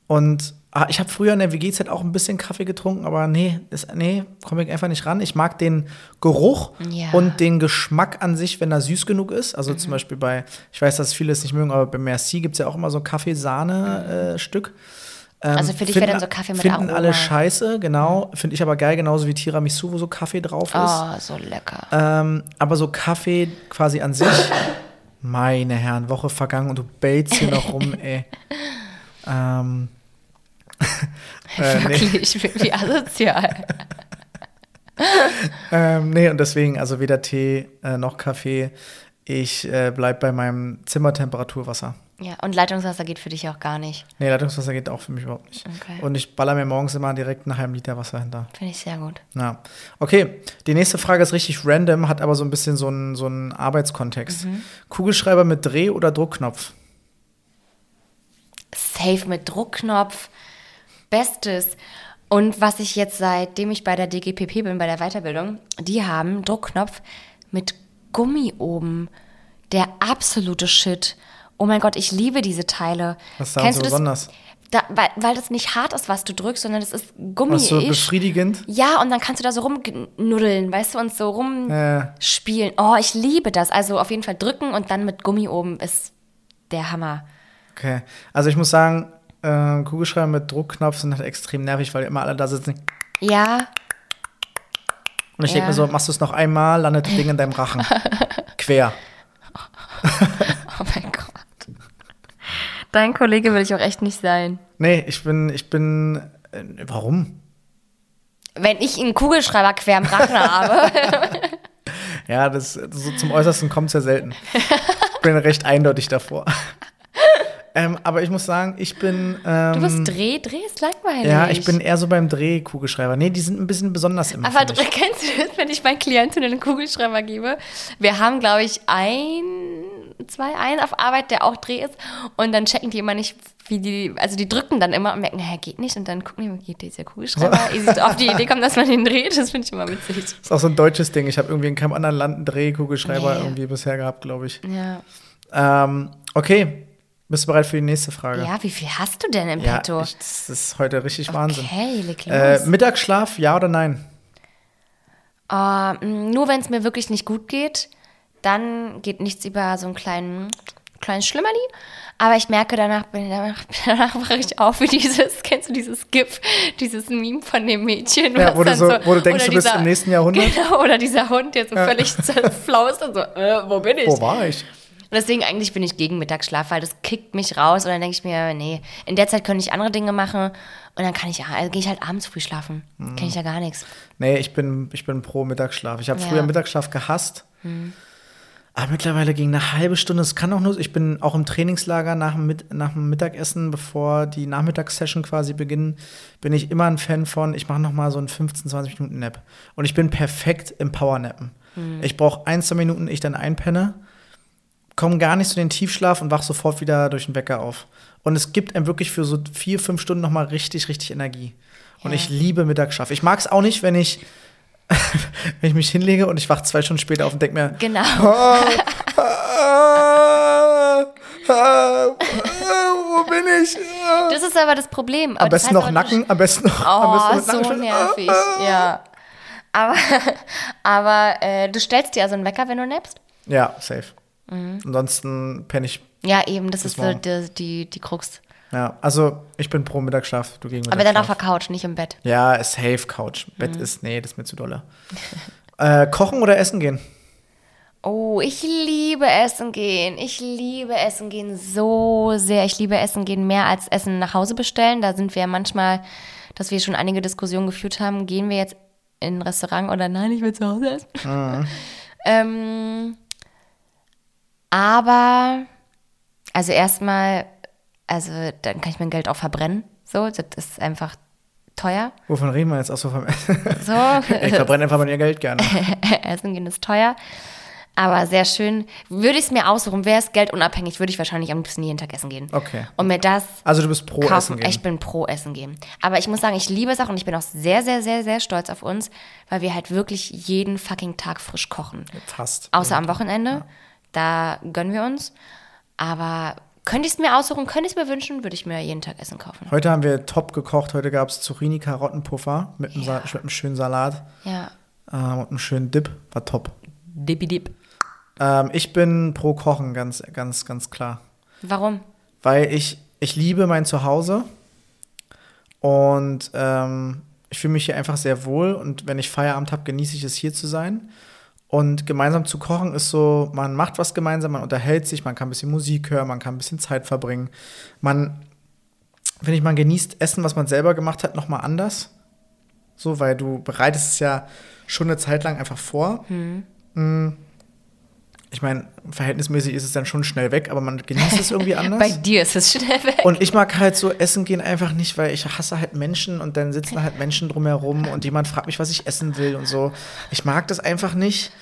Und ah, ich habe früher in der WG-Zeit auch ein bisschen Kaffee getrunken, aber nee, das, nee, komme ich einfach nicht ran. Ich mag den Geruch Ja. und den Geschmack an sich, wenn er süß genug ist. Also zum Beispiel bei, ich weiß, dass viele es nicht mögen, aber bei Merci gibt es ja auch immer so Kaffeesahne-Stück. Ähm, Also für dich wäre dann so Kaffee mit Finden Aroma. alle scheiße, genau. Finde ich aber geil, genauso wie Tiramisu, wo so Kaffee drauf ist. Oh, so lecker. Ähm, aber so Kaffee quasi an sich, meine Herren, Woche vergangen und du bellst hier noch rum, ey. Ähm, äh, nee, Wirklich, wie, wie asozial. ähm, nee, und deswegen, also weder Tee äh, noch Kaffee. Ich äh, bleib bei meinem Zimmertemperaturwasser. Ja, und Leitungswasser geht für dich auch gar nicht. Nee, Leitungswasser geht auch für mich überhaupt nicht. Okay. Und ich baller mir morgens immer direkt einen halben Liter Wasser hinter. Finde ich sehr gut. Ja. Okay, die nächste Frage ist richtig random, hat aber so ein bisschen so einen, so einen Arbeitskontext. Kugelschreiber mit Dreh- oder Druckknopf? Safe mit Druckknopf. Bestes. Und was ich jetzt, seitdem ich bei der DGPP bin, bei der Weiterbildung, die haben Druckknopf mit Gummi oben. Der absolute Shit. Oh mein Gott, ich liebe diese Teile. Was ist daran so besonders? Da, weil, weil das nicht hart ist, was du drückst, sondern das ist Gummi. Was so befriedigend? Ja, und dann kannst du da so rumnuddeln, weißt du, und so Ja. rumspielen. Oh, ich liebe das. Also auf jeden Fall drücken und dann mit Gummi oben ist der Hammer. Okay. Also ich muss sagen, äh, Kugelschreiber mit Druckknopf sind halt extrem nervig, weil immer alle da sitzen. Ja, Und ich Ja. denke mir so, machst du es noch einmal, landet das Ding in deinem Rachen. Quer. oh mein Gott. Dein Kollege will ich auch echt nicht sein. Nee, ich bin, ich bin. Äh, warum? Wenn ich einen Kugelschreiber quer im Rachen habe. Ja, das, so zum Äußersten kommt es ja selten. Ich bin recht eindeutig davor. ähm, aber ich muss sagen, ich bin. Ähm, Du bist Dreh, Dreh ist langweilig. ja, ich bin eher so beim Drehkugelschreiber. Nee, die sind ein bisschen besonders immer. Aber kennst du das, wenn ich meinen Klienten einen Kugelschreiber gebe? Wir haben, glaube ich, ein, zwei, einen auf Arbeit, der auch Dreh ist. Und dann checken die immer nicht, wie die, also die drücken dann immer und merken, naja, geht nicht. Und dann gucken die, geht dieser Kugelschreiber? So auf die Idee kommen, dass man den dreht. Das finde ich immer witzig. ist auch so ein deutsches Ding. Ich habe irgendwie in keinem anderen Land einen Drehkugelschreiber Nee. irgendwie bisher gehabt, glaube ich. Ja. Ähm, okay. Bist du bereit für die nächste Frage? Ja, wie viel hast du denn im Ja, Petto? ich, das ist heute richtig Wahnsinn. Okay, leg los. Äh, Mittagsschlaf, ja oder nein? Mh, nur wenn es mir wirklich nicht gut geht, dann geht nichts über so einen kleinen, kleinen Schlimmerli. Aber ich merke, danach, danach, danach wache ich auf wie dieses, kennst du dieses GIF, dieses Meme von dem Mädchen? Ja, wo du so- wo du denkst, du bist im nächsten Jahrhundert. Genau, oder dieser Hund, der so völlig zerflaust und so, äh, wo bin ich? Wo war ich? Und deswegen eigentlich bin ich gegen Mittagsschlaf, weil das kickt mich raus und dann denke ich mir, nee, in der Zeit könnte ich andere Dinge machen und dann kann ich ja, also gehe ich halt abends früh schlafen. Mhm. Kenne ich ja gar nichts. Nee, ich bin, ich bin pro Mittagsschlaf. Ich habe Ja. früher Mittagsschlaf gehasst. Aber mittlerweile ging eine halbe Stunde. Es kann auch nur. Ich bin auch im Trainingslager nach dem, Mit- nach dem Mittagessen, bevor die Nachmittagssession quasi beginnen, bin ich immer ein Fan von, ich mache noch mal so einen 15, 20 Minuten Nap. Und ich bin perfekt im Powernappen. Ich brauche ein, zwei Minuten, ich dann einpenne, komme gar nicht zu den Tiefschlaf und wach sofort wieder durch den Wecker auf. Und es gibt einem wirklich für so vier, fünf Stunden noch mal richtig, richtig Energie. Und Ja. ich liebe Mittagsschlaf. Ich mag es auch nicht, wenn ich, wenn ich mich hinlege und ich wach zwei Stunden später auf und denke mir, Genau. ah, ah, ah, wo bin ich? Das ist aber das Problem. Am das besten heißt noch Nacken, am besten noch, am Oh, besten mit so Nackenschmerzen. nervig. Ja. Aber, aber äh, du stellst dir also einen Wecker, wenn du nappst? Ja, safe. Mhm. Ansonsten penne ich. Ja, eben, das ist so die, die, die Krux. Ja, also ich bin pro Mittagsschlaf, du gegen Aber dann auf der Couch, nicht im Bett. Ja, safe Couch. Bett Mhm. ist, nee, das ist mir zu dolle. äh, kochen oder essen gehen? Oh, ich liebe Essen gehen. Ich liebe Essen gehen so sehr. Ich liebe Essen gehen mehr als Essen nach Hause bestellen. Da sind wir ja manchmal, dass wir schon einige Diskussionen geführt haben. Gehen wir jetzt in ein Restaurant oder nein, ich will zu Hause essen. ähm, aber, also erstmal, also dann kann ich mein Geld auch verbrennen. So, das ist einfach teuer. Wovon reden wir jetzt? Achso, vom Essen. So, ich verbrenne einfach mal ihr Geld gerne. Essen gehen ist teuer. Aber sehr schön. Würde ich es mir aussuchen, wäre es geldunabhängig, würde ich wahrscheinlich am liebsten jeden Tag essen gehen. Okay. Und mir das Also du bist pro kaufen. Essen gehen. Ich bin pro Essen gehen. Aber ich muss sagen, ich liebe es auch und ich bin auch sehr, sehr, sehr, sehr stolz auf uns, weil wir halt wirklich jeden fucking Tag frisch kochen. Fast. Außer am Wochenende. Da gönnen wir uns. Aber könnte ich es mir aussuchen, könnte ich es mir wünschen, würde ich mir jeden Tag Essen kaufen. Heute haben wir top gekocht. Heute gab es Zucchini-Karottenpuffer mit, einem Sa- mit einem schönen Salat Ja. ähm, und einem schönen Dip. War top. Dippi dip. Ähm, ich bin pro Kochen, ganz, ganz, ganz klar. Warum? Weil ich, ich liebe mein Zuhause und ähm, ich fühle mich hier einfach sehr wohl und wenn ich Feierabend habe, genieße ich es hier zu sein. Und gemeinsam zu kochen ist so, man macht was gemeinsam, man unterhält sich, man kann ein bisschen Musik hören, man kann ein bisschen Zeit verbringen. Man, finde ich, man genießt Essen, was man selber gemacht hat, nochmal anders. So, weil du bereitest es ja schon eine Zeit lang einfach vor. Mm. Ich meine, verhältnismäßig ist es dann schon schnell weg, aber man genießt es irgendwie anders. Bei dir ist es schnell weg. Und ich mag halt so essen gehen einfach nicht, weil ich hasse halt Menschen und dann sitzen halt Menschen drumherum und jemand fragt mich, was ich essen will und so. Ich mag das einfach nicht.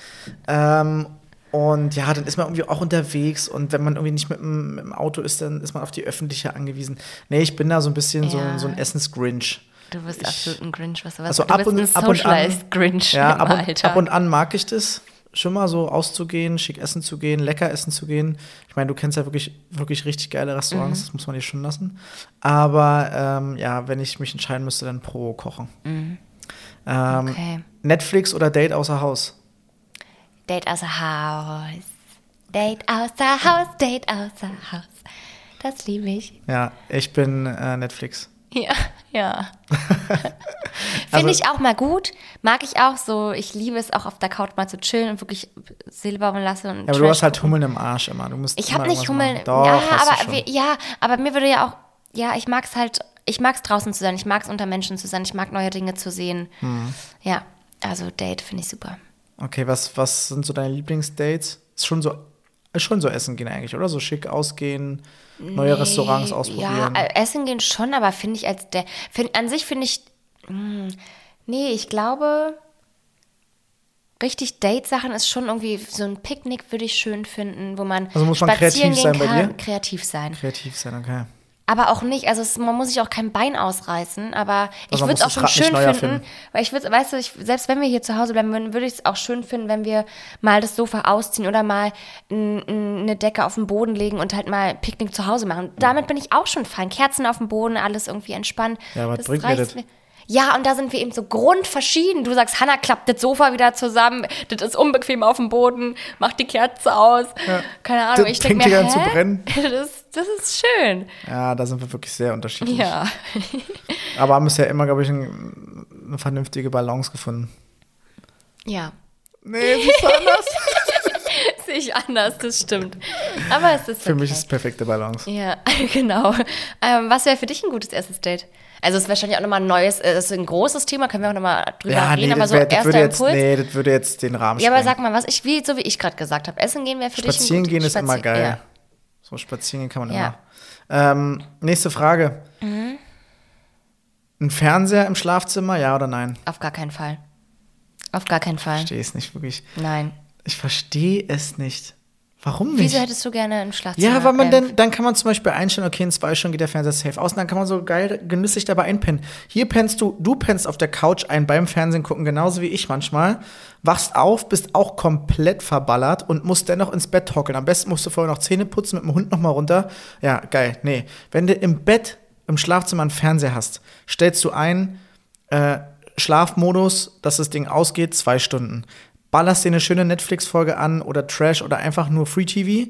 Ähm, und ja, dann ist man irgendwie auch unterwegs und wenn man irgendwie nicht mit dem, mit dem Auto ist, dann ist man auf die öffentliche angewiesen. Nee, ich bin da so ein bisschen so, Ja. ein- so ein Essensgrinch. Du bist Ich- absolut ein Grinch, was du was. Also ab und, ab und an. Grinch Ja, ab und, Alter. ab und an mag ich das. Schon mal so auszugehen, schick essen zu gehen, lecker essen zu gehen. Ich meine, du kennst ja wirklich, wirklich richtig geile Mhm. Restaurants, das muss man dir schon lassen. Aber ähm, ja, wenn ich mich entscheiden müsste, dann pro kochen. Ähm, Mhm. Okay. Netflix oder Date außer Haus? Date außer Haus. Date außer Haus, Date außer Haus. Das liebe ich. Ja, ich bin äh, Netflix. Ja, ja. Also- Finde ich auch mal gut. Mag ich auch so. Ich liebe es auch auf der Couch mal zu chillen und wirklich Seele baumeln lassen. Und Ja, aber du hast halt. Hummeln im Arsch immer. Du musst Ich habe nicht Hummeln. Doch, ja, aber wir, ja, aber mir würde ja auch. Ja, ich mag es halt. Ich mag es draußen zu sein. Ich mag es unter Menschen zu sein. Ich mag neue Dinge zu sehen. Hm. Ja, also Date finde ich super. Okay, was, was sind so deine Lieblingsdates? Ist schon so, schon so essen gehen eigentlich, oder? So schick ausgehen, neue Nee, Restaurants ausprobieren. Ja, äh, essen gehen schon, aber finde ich als der. Find, an sich finde ich. Mh, nee, ich glaube. Richtig Date-Sachen ist schon irgendwie so ein Picknick würde ich schön finden, wo man Also muss man kreativ sein bei kann. dir? Kreativ sein. Kreativ sein, okay. Aber auch nicht, also es, man muss sich auch kein Bein ausreißen, aber ich Also würde es auch schon schön finden, erfinden. weil ich würde, weißt du, ich, selbst wenn wir hier zu Hause bleiben würden, würde ich es auch schön finden, wenn wir mal das Sofa ausziehen oder mal eine Decke auf den Boden legen und halt mal Picknick zu Hause machen. Damit bin ich auch schon fein. Kerzen auf dem Boden, alles irgendwie entspannt. Ja, was Das bringt mir das? mir. Ja, und da sind wir eben so grundverschieden. Du sagst, Hanna klappt das Sofa wieder zusammen, das ist unbequem auf dem Boden, mach die Kerze aus. Keine Ahnung, Das ich denke fängt mir, an zu brennen. Das, das ist schön. Ja, da sind wir wirklich sehr unterschiedlich. Ja. Aber haben bisher immer, glaube ich, ein, eine vernünftige Balance gefunden. Ja. Nee, siehst du anders? Sehe ich anders, das stimmt. Aber es ist Für okay. mich ist es perfekte Balance. Ja, genau. Ähm, was wäre für dich ein gutes erstes Date? Also es ist wahrscheinlich auch nochmal ein neues, äh, das ist ein großes Thema, können wir auch nochmal drüber Ja, reden, nee, aber das, so wär, erster würde jetzt, Impuls. nee, das würde jetzt den Rahmen ja, aber sprengen. sag mal, was ich, wie, so wie ich gerade gesagt habe, Essen gehen wäre für dich Spazieren ein gut, gehen ist immer geil. Ja. So spazieren gehen kann man Ja. immer. Ähm, nächste Frage. Mhm. Ein Fernseher im Schlafzimmer, ja oder nein? Auf gar keinen Fall. Auf gar keinen Ich Fall. verstehe es nicht wirklich. Nein. Ich verstehe es nicht. Warum nicht? Wieso hättest du gerne ein Schlafzimmer? Ja, weil man ähm, dann, dann kann man zum Beispiel einstellen, okay, in zwei Stunden geht der Fernseher safe aus und dann kann man so geil genüsslich dabei einpennen. Hier pennst du, du pennst auf der Couch ein beim Fernsehen gucken, genauso wie ich manchmal. Wachst auf, bist auch komplett verballert und musst dennoch ins Bett hocken. Am besten musst du vorher noch Zähne putzen, mit dem Hund noch mal runter. Ja, geil. Nee. Wenn du im Bett, im Schlafzimmer einen Fernseher hast, stellst du ein, äh, Schlafmodus, dass das Ding ausgeht, zwei Stunden. Ballerst dir eine schöne Netflix-Folge an oder Trash oder einfach nur Free TV,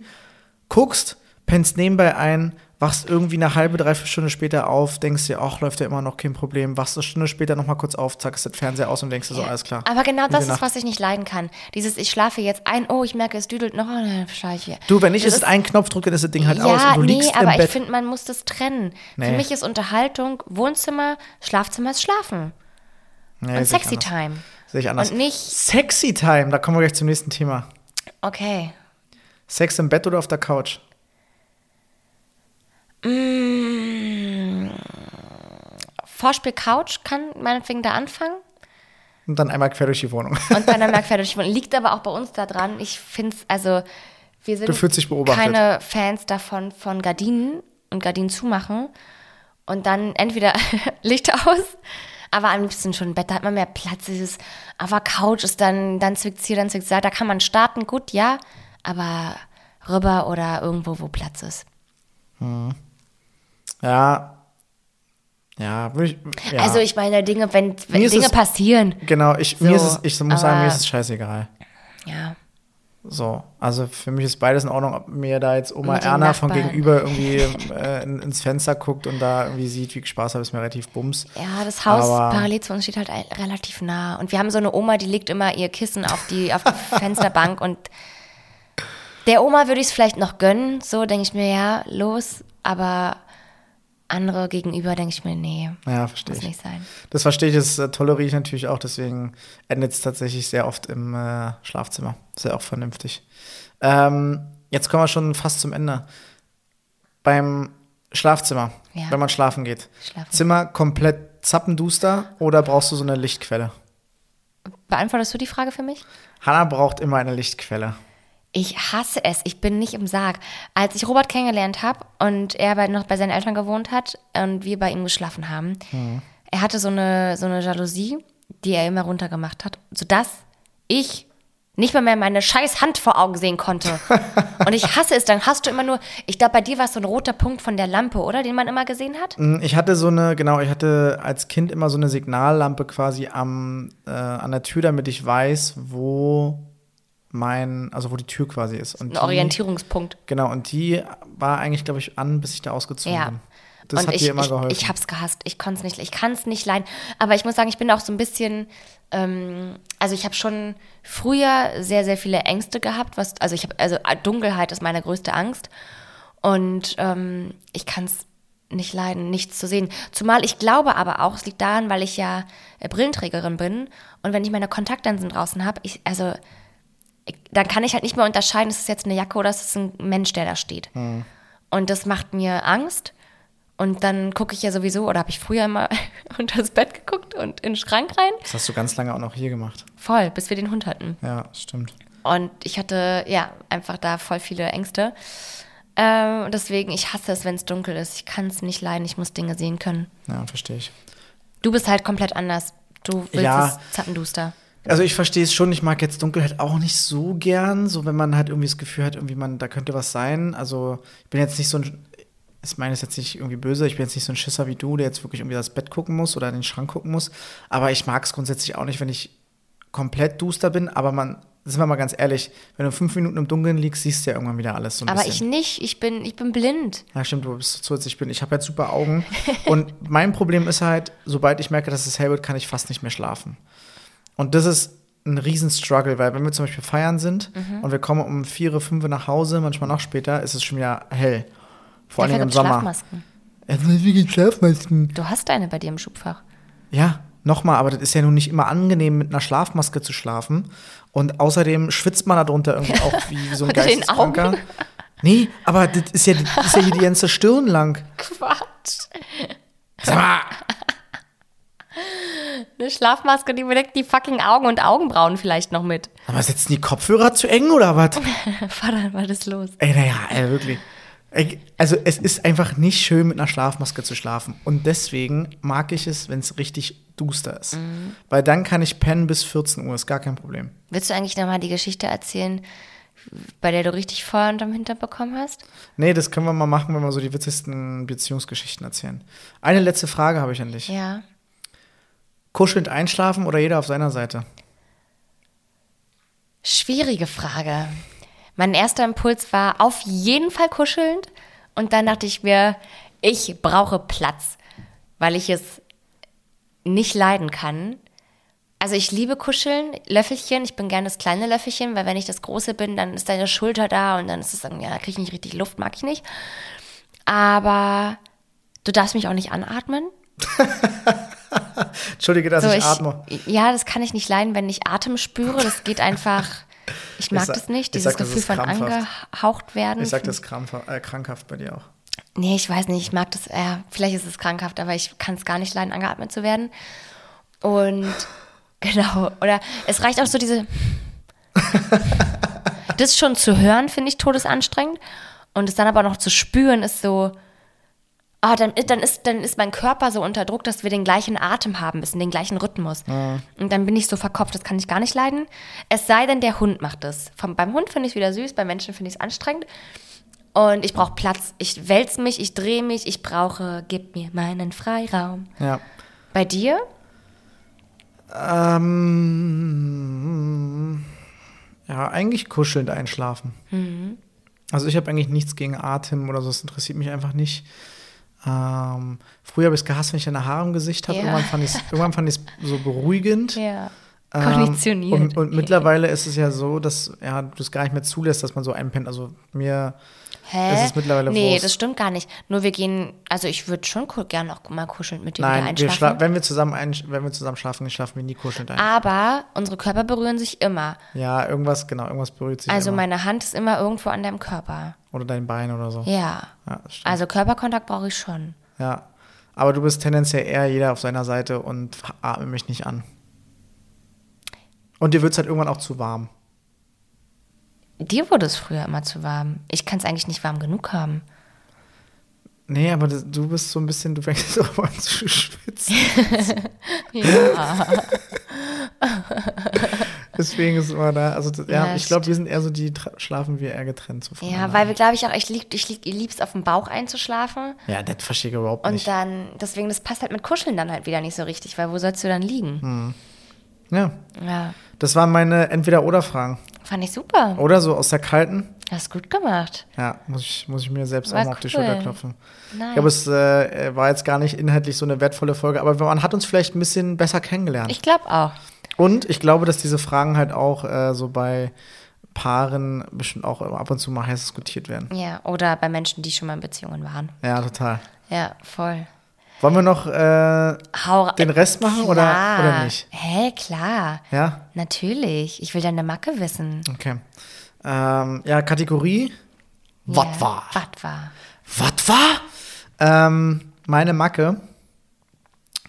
guckst, pennst nebenbei ein, wachst irgendwie eine halbe, dreiviertel Stunde später auf, denkst dir, ach, läuft ja immer noch kein Problem, wachst eine Stunde später noch mal kurz auf, zackst den Fernseher aus und denkst dir so, alles klar. Aber genau das ist, Nacht. was ich nicht leiden kann. Dieses, ich schlafe jetzt ein, oh, ich merke, es düdelt noch, oh, dann schlafe ich hier. Du, wenn ich jetzt ist- einen Knopf drücke, ist das Ding halt ja, aus und du nee, liegst aber im ich Bett. finde, man muss das trennen. Für Nee. mich ist Unterhaltung, Wohnzimmer, Schlafzimmer ist Schlafen. Nee, und ich Sexy anders. Sehe ich anders. Und nicht- Sexy Time, da kommen wir gleich zum nächsten Thema. Okay. Sex im Bett oder auf der Couch? Vorspiel Couch kann meinetwegen da anfangen. Und dann einmal quer durch die Wohnung. Und dann am merkwürdig liegt aber auch bei uns da dran. Ich finde es, also wir sind Du fühlst dich beobachtet. keine Fans davon von Gardinen und Gardinen zumachen und dann entweder Licht aus, aber am liebsten schon im Bett, da hat man mehr Platz. Dieses, aber Couch ist dann, dann zwickt's hier, dann zwickt's da. Da kann man starten, gut, ja, aber rüber oder irgendwo, wo Platz ist. Ja. Ja, würde ich. Ja. Also ich meine, Dinge, wenn, wenn Dinge es- passieren, Genau, ich, So, mir ist es, ich muss sagen, mir ist es scheißegal. ja. So, also für mich ist beides in Ordnung, ob mir da jetzt Oma Erna von Nachbarn. gegenüber irgendwie äh, in, ins Fenster guckt und da irgendwie sieht, wie ich Spaß habe, ist mir relativ bums. Ja, das Haus Aber- parallel zu uns steht halt relativ nah. Und wir haben so eine Oma, die legt immer ihr Kissen auf die, auf die Fensterbank. Und der Oma würde ich es vielleicht noch gönnen. So denke ich mir, ja, los. Aber andere gegenüber denke ich mir, nee, Ja, verstehe muss ich. nicht sein. Das verstehe ich, das äh, toleriere ich natürlich auch, deswegen endet es tatsächlich sehr oft im äh, Schlafzimmer. Ist ja auch vernünftig. Ähm, jetzt kommen wir schon fast zum Ende. Beim Schlafzimmer, Ja. wenn man schlafen geht. Schlafen. Zimmer komplett zappenduster oder brauchst du so eine Lichtquelle? Beantwortest du die Frage für mich? Hannah braucht immer eine Lichtquelle. Ich hasse es. Ich bin nicht im Sarg. Als ich Robert kennengelernt habe und er bei, noch bei seinen Eltern gewohnt hat und wir bei ihm geschlafen haben, er hatte so eine, so eine Jalousie, die er immer runtergemacht hat, sodass ich nicht mal mehr meine scheiß Hand vor Augen sehen konnte. und ich hasse es. Dann hast du immer nur, ich glaube, bei dir war es so ein roter Punkt von der Lampe, oder? Den man immer gesehen hat? Mm, Ich hatte so eine, genau, ich hatte als Kind immer so eine Signallampe quasi am, äh, an der Tür, damit ich weiß, wo mein, also wo die Tür quasi ist. Und Ein die, Orientierungspunkt. Genau, und die war eigentlich, glaube ich, an, bis ich da ausgezogen Ja. bin. Das und hat ich, dir immer ich, geholfen. Ich hab's gehasst. Ich konnte es nicht. Ich kann es nicht leiden. Aber ich muss sagen, ich bin auch so ein bisschen. Ähm, also ich habe schon früher sehr, sehr viele Ängste gehabt. Was, also ich habe, also Dunkelheit ist meine größte Angst. Und ähm, ich kann es nicht leiden, nichts zu sehen. Zumal ich glaube aber auch, es liegt daran, weil ich ja Brillenträgerin bin und wenn ich meine Kontaktlinsen draußen habe, ich, also dann kann ich halt nicht mehr unterscheiden, ist es jetzt eine Jacke oder ist es ein Mensch, der da steht. Und das macht mir Angst. Und dann gucke ich ja sowieso, oder habe ich früher immer unter das Bett geguckt und in den Schrank rein. das hast du ganz lange auch noch hier gemacht. Voll, bis wir den Hund hatten. Ja, stimmt. Und ich hatte, ja, einfach da voll viele Ängste. Ähm, deswegen, ich hasse es, wenn es dunkel ist. Ich kann es nicht leiden. Ich muss Dinge sehen können. Ja, verstehe ich. Du bist halt komplett anders. Du willst Ja. es zappenduster. Also ich verstehe es schon, ich mag jetzt Dunkelheit auch nicht so gern, so wenn man halt irgendwie das Gefühl hat, irgendwie man, da könnte was sein. Also ich bin jetzt nicht so ein, ich meine es jetzt nicht irgendwie böse, ich bin jetzt nicht so ein Schisser wie du, der jetzt wirklich irgendwie das Bett gucken muss oder in den Schrank gucken muss. Aber ich mag es grundsätzlich auch nicht, wenn ich komplett duster bin, aber man, sind wir mal ganz ehrlich, wenn du fünf Minuten im Dunkeln liegst, siehst du ja irgendwann wieder alles so ein Aber ich bisschen. nicht. Ich bin, ich bin blind. Ja, stimmt, du bist als ich bin. Ich habe jetzt super Augen. Und mein Problem ist halt, sobald ich merke, dass es hell wird, kann ich fast nicht mehr schlafen. Und das ist ein riesen Struggle, weil wenn wir zum Beispiel feiern sind Mhm. und wir kommen um vier, fünf nach Hause, manchmal noch später, ist es schon wieder hell. Vor allem im Sommer. Schlafmasken. Schlafmasken. Du hast eine bei dir im Schubfach. Ja, nochmal, aber das ist ja nun nicht immer angenehm, mit einer Schlafmaske zu schlafen. Und außerdem schwitzt man darunter irgendwie auch wie so ein Geisteskranker. Nee, aber das ist ja, das ist ja hier die ganze Stirn lang. Quatsch. Sag mal, Eine Schlafmaske, die bedeckt die fucking Augen und Augenbrauen vielleicht noch mit. aber sitzen die Kopfhörer zu eng oder was? Vater, was ist los? Ey, naja, ey, wirklich. Also es ist einfach nicht schön, mit einer Schlafmaske zu schlafen. Und deswegen mag ich es, wenn es richtig duster ist. Weil dann kann ich pennen bis 14 Uhr, ist gar kein Problem. Willst du eigentlich nochmal die Geschichte erzählen, bei der du richtig Feuer unterm Hintern bekommen hast? Nee, das können wir mal machen, wenn wir so die witzigsten Beziehungsgeschichten erzählen. Eine letzte Frage habe ich an dich. Ja. Kuschelnd einschlafen oder jeder auf seiner Seite? Schwierige Frage. Mein erster Impuls war auf jeden Fall kuschelnd. Und dann dachte ich mir, ich brauche Platz, weil ich es nicht leiden kann. Also ich liebe Kuscheln, Löffelchen. Ich bin gerne das kleine Löffelchen, weil wenn ich das große bin, dann ist deine Schulter da und dann ist es irgendwie, ja, da kriege ich nicht richtig Luft, mag ich nicht. Aber du darfst mich auch nicht anatmen. Entschuldige, dass So, ich, atme. Ja, das kann ich nicht leiden, wenn ich Atem spüre. Das geht einfach. Ich mag sag- das nicht, ich dieses sag, das Gefühl ist von angehaucht werden. Ich sag das äh, krankhaft bei dir auch. Nee, ich weiß nicht, ich mag das, ja, vielleicht ist es krankhaft, aber ich kann es gar nicht leiden, angeatmet zu werden. Und genau, oder es reicht auch so diese. das schon zu hören, finde ich todesanstrengend. Und es dann aber noch zu spüren, ist so. Ah, dann, dann, ist, dann ist mein Körper so unter Druck, dass wir den gleichen Atem haben müssen, den gleichen Rhythmus. Und dann bin ich so verkopft, das kann ich gar nicht leiden. Es sei denn, der Hund macht es. Vom, beim Hund finde ich es wieder süß, beim Menschen finde ich es anstrengend. Und ich brauche Platz. Ich wälz mich, ich drehe mich, ich brauche, gib mir meinen Freiraum. Ja. Bei dir? Ähm, ja, eigentlich kuschelnd einschlafen. Mhm. Also ich habe eigentlich nichts gegen Atem oder so, das interessiert mich einfach nicht. Ähm, früher habe ich es gehasst, wenn ich eine Haare im Gesicht habe. Ja. Irgendwann fand ich es so beruhigend. Ja. Ähm, Konditioniert. Und, und mittlerweile ist es ja so, dass ja, du es gar nicht mehr zulässt, dass man so einpennt. Also mir Hä? ist es mittlerweile Nee, Wurst. das stimmt gar nicht. Nur wir gehen, also ich würde schon ku- gern auch mal kuscheln mit dir Nein, wir einschlafen. schla wenn, wir zusammen ein wenn wir zusammen schlafen, schlafen wir nie kuschelnd ein. aber unsere Körper berühren sich immer. Ja, irgendwas, genau, irgendwas berührt sich Also immer. meine Hand ist immer irgendwo an deinem Körper. Oder dein Bein oder so. Ja. Ja. Also Körperkontakt brauche ich schon. Ja. Aber du bist tendenziell eher jeder auf seiner Seite und atme mich nicht an. Und dir wird es halt irgendwann auch zu warm. Dir wurde es früher immer zu warm. Ich kann es eigentlich nicht warm genug haben. Nee, aber das, du bist so ein bisschen, du fängst auch an zu schwitzen. Ja. Deswegen ist es immer da. Also, ja, Ja, ich glaube, wir sind eher so, die schlafen wir eher getrennt. So ja, weil wir, glaube ich, auch, ich lieb, ich lieb, ich lieb's auf dem Bauch einzuschlafen. Ja, das verstehe ich überhaupt Und nicht. dann, deswegen, das passt halt mit Kuscheln dann halt wieder nicht so richtig, weil wo sollst du dann liegen? Hm. Ja, Ja, das waren meine Entweder-Oder-Fragen. fand ich super. Oder so aus der kalten. Hast gut gemacht. Ja, muss ich, muss ich mir selbst War auch mal auf die cool. Schulter klopfen. Nice. Ich glaube, es äh, war jetzt gar nicht inhaltlich so eine wertvolle Folge, aber man hat uns vielleicht ein bisschen besser kennengelernt. Ich glaube auch. Und ich glaube, dass diese Fragen halt auch äh, so bei Paaren bestimmt auch ab und zu mal heiß diskutiert werden. Ja, oder bei Menschen, die schon mal in Beziehungen waren. Ja, total. Ja, voll. Wollen wir noch äh, Hau den Rest machen oder, Klar. oder nicht? Hä, klar. Ja? Natürlich. Ich will deine Macke wissen. Okay. Ähm, ja, Kategorie. Was war? Was war? Was war? Ähm, meine Macke.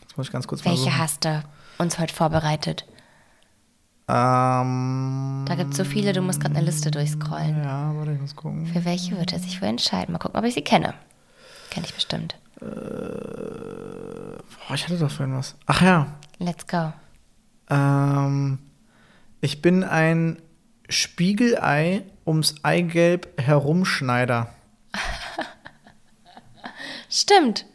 Jetzt muss ich ganz kurz Welche suchen. hast du uns heute vorbereitet? Ähm, Da gibt es so viele, du musst gerade eine Liste durchscrollen. ja, warte, ich muss gucken. Für welche wird er sich wohl entscheiden? Mal gucken, ob ich sie kenne. Kenne ich bestimmt. Boah, ich hatte doch vorhin was. Ach ja. Let's go. Ähm, ich bin ein Spiegelei ums Eigelb herumschneider. Stimmt.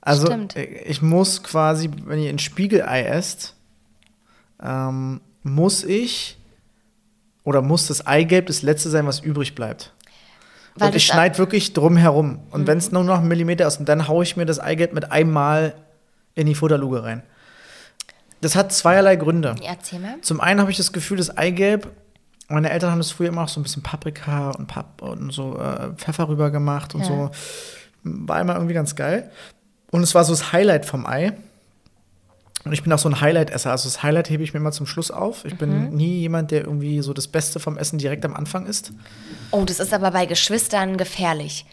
Also Stimmt. äh, ich muss quasi, wenn ihr ein Spiegelei esst, ähm, muss ich oder muss das Eigelb das letzte sein, was übrig bleibt. Weil und ich schneide wirklich drum herum. Und wenn es nur noch ein Millimeter ist, und dann haue ich mir das Eigelb mit einmal in die Futterluge rein. Das hat zweierlei Gründe. Erzähl mal. Zum einen habe ich das Gefühl, das Eigelb, meine Eltern haben das früher immer auch so ein bisschen Paprika und, Pap und so äh, Pfeffer rüber gemacht und Ja. so. War immer irgendwie ganz geil. Und es war so das Highlight vom Ei. Und ich bin auch so ein Highlight-Esser. Also das Highlight hebe ich mir immer zum Schluss auf. Ich Mhm. bin nie jemand, der irgendwie so das Beste vom Essen direkt am Anfang isst. Oh, das ist aber bei Geschwistern gefährlich.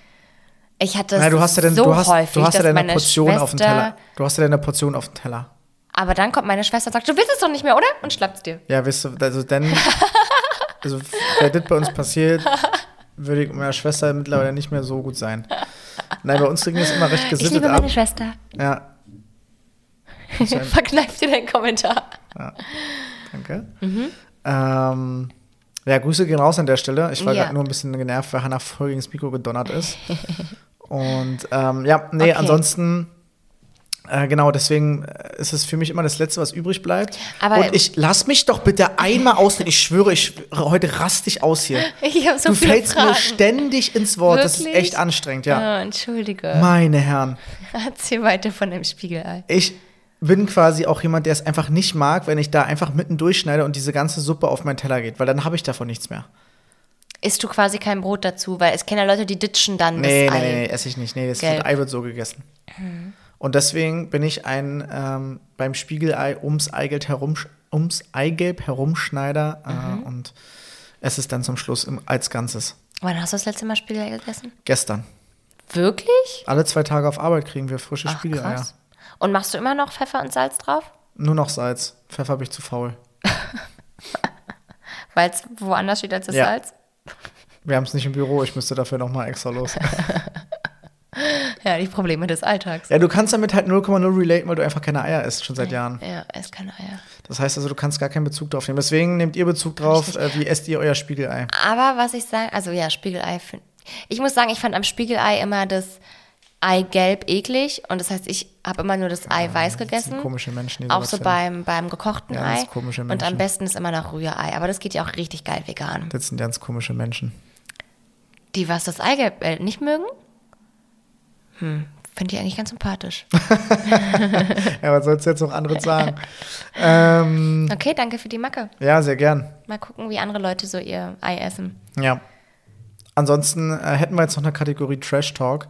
Ich hatte du hast ja, so du hast, häufig, du hast ja deine Portion auf dem Teller. Du hast ja deine Portion auf dem Teller. Aber dann kommt meine Schwester und sagt, du willst es doch nicht mehr, oder? Und schlappt's dir. Ja, weißt du, also dann, also wäre das bei uns passiert, würde ich meiner Schwester mittlerweile nicht mehr so gut sein. Nein, bei uns kriegen wir es immer recht Ich gesittet liebe ab. meine Schwester. Ja, Verkneif dir deinen Kommentar. danke. Ähm, ja, Grüße gehen raus an der Stelle. Ich war Ja. gerade nur ein bisschen genervt, weil Hannah voll gegen das Mikro gedonnert ist. Und ähm, ja, nee, Okay. ansonsten, äh, genau, deswegen äh, ist es für mich immer das Letzte, was übrig bleibt. Aber- Und ich lass mich doch bitte einmal ausreden. Ich schwöre, ich heute raste ich aus hier. Ich habe so du viele fällst Fragen. mir ständig ins Wort. Das ist Wirklich? echt anstrengend, ja. Ah, entschuldige. Meine Herren. Erzähl weiter von dem Spiegelei. Ich bin quasi auch jemand, der es einfach nicht mag, wenn ich da einfach mitten durchschneide und diese ganze Suppe auf meinen Teller geht, weil dann habe ich davon nichts mehr. Isst du quasi kein Brot dazu, weil es kennen ja Leute, die ditchen dann Nee, das nee, Ei. nee, nee, esse ich nicht. Nee, das Gelb. wird, Ei wird so gegessen. Und deswegen bin ich ein ähm, beim Spiegelei ums Eigelb, herum, ums Eigelb herumschneider äh, und esse es dann zum Schluss im, als Ganzes. Wann hast du das letzte Mal Spiegelei gegessen? Gestern. Wirklich? Alle zwei Tage auf Arbeit kriegen wir frische Ach, Spiegeleier. krass. Und machst du immer noch Pfeffer und Salz drauf? Nur noch Salz. Pfeffer bin ich zu faul. Weil es woanders steht als das Ja. Salz? Wir haben es nicht im Büro, ich müsste dafür noch mal extra los. Ja, die Probleme des Alltags. ja, du kannst damit halt 0,0 relaten, weil du einfach keine Eier isst, schon seit Jahren. Ja, ess keine Eier. Das heißt also, du kannst gar keinen Bezug drauf nehmen. Deswegen nehmt ihr Bezug drauf, äh, wie esst ihr euer Spiegelei. Aber was ich sage, also ja, Spiegelei. Ich muss sagen, ich fand am Spiegelei immer das Eigelb eklig. Und das heißt, ich habe immer nur das Ei weiß gegessen. komische Menschen, die Auch so beim, beim gekochten Ganz Ei. komische Und am Menschen. besten ist immer noch Rührei. Aber das geht ja auch richtig geil vegan. Das sind ganz komische Menschen. Die, was das Eigelb äh, nicht mögen? Hm, finde ich eigentlich ganz sympathisch. Ja, was sollst du jetzt noch anderes sagen? ähm, Okay, danke für die Macke. ja, sehr gern. Mal gucken, wie andere Leute so ihr Ei essen. Ja. Ansonsten äh, hätten wir jetzt noch eine Kategorie Trash Talk.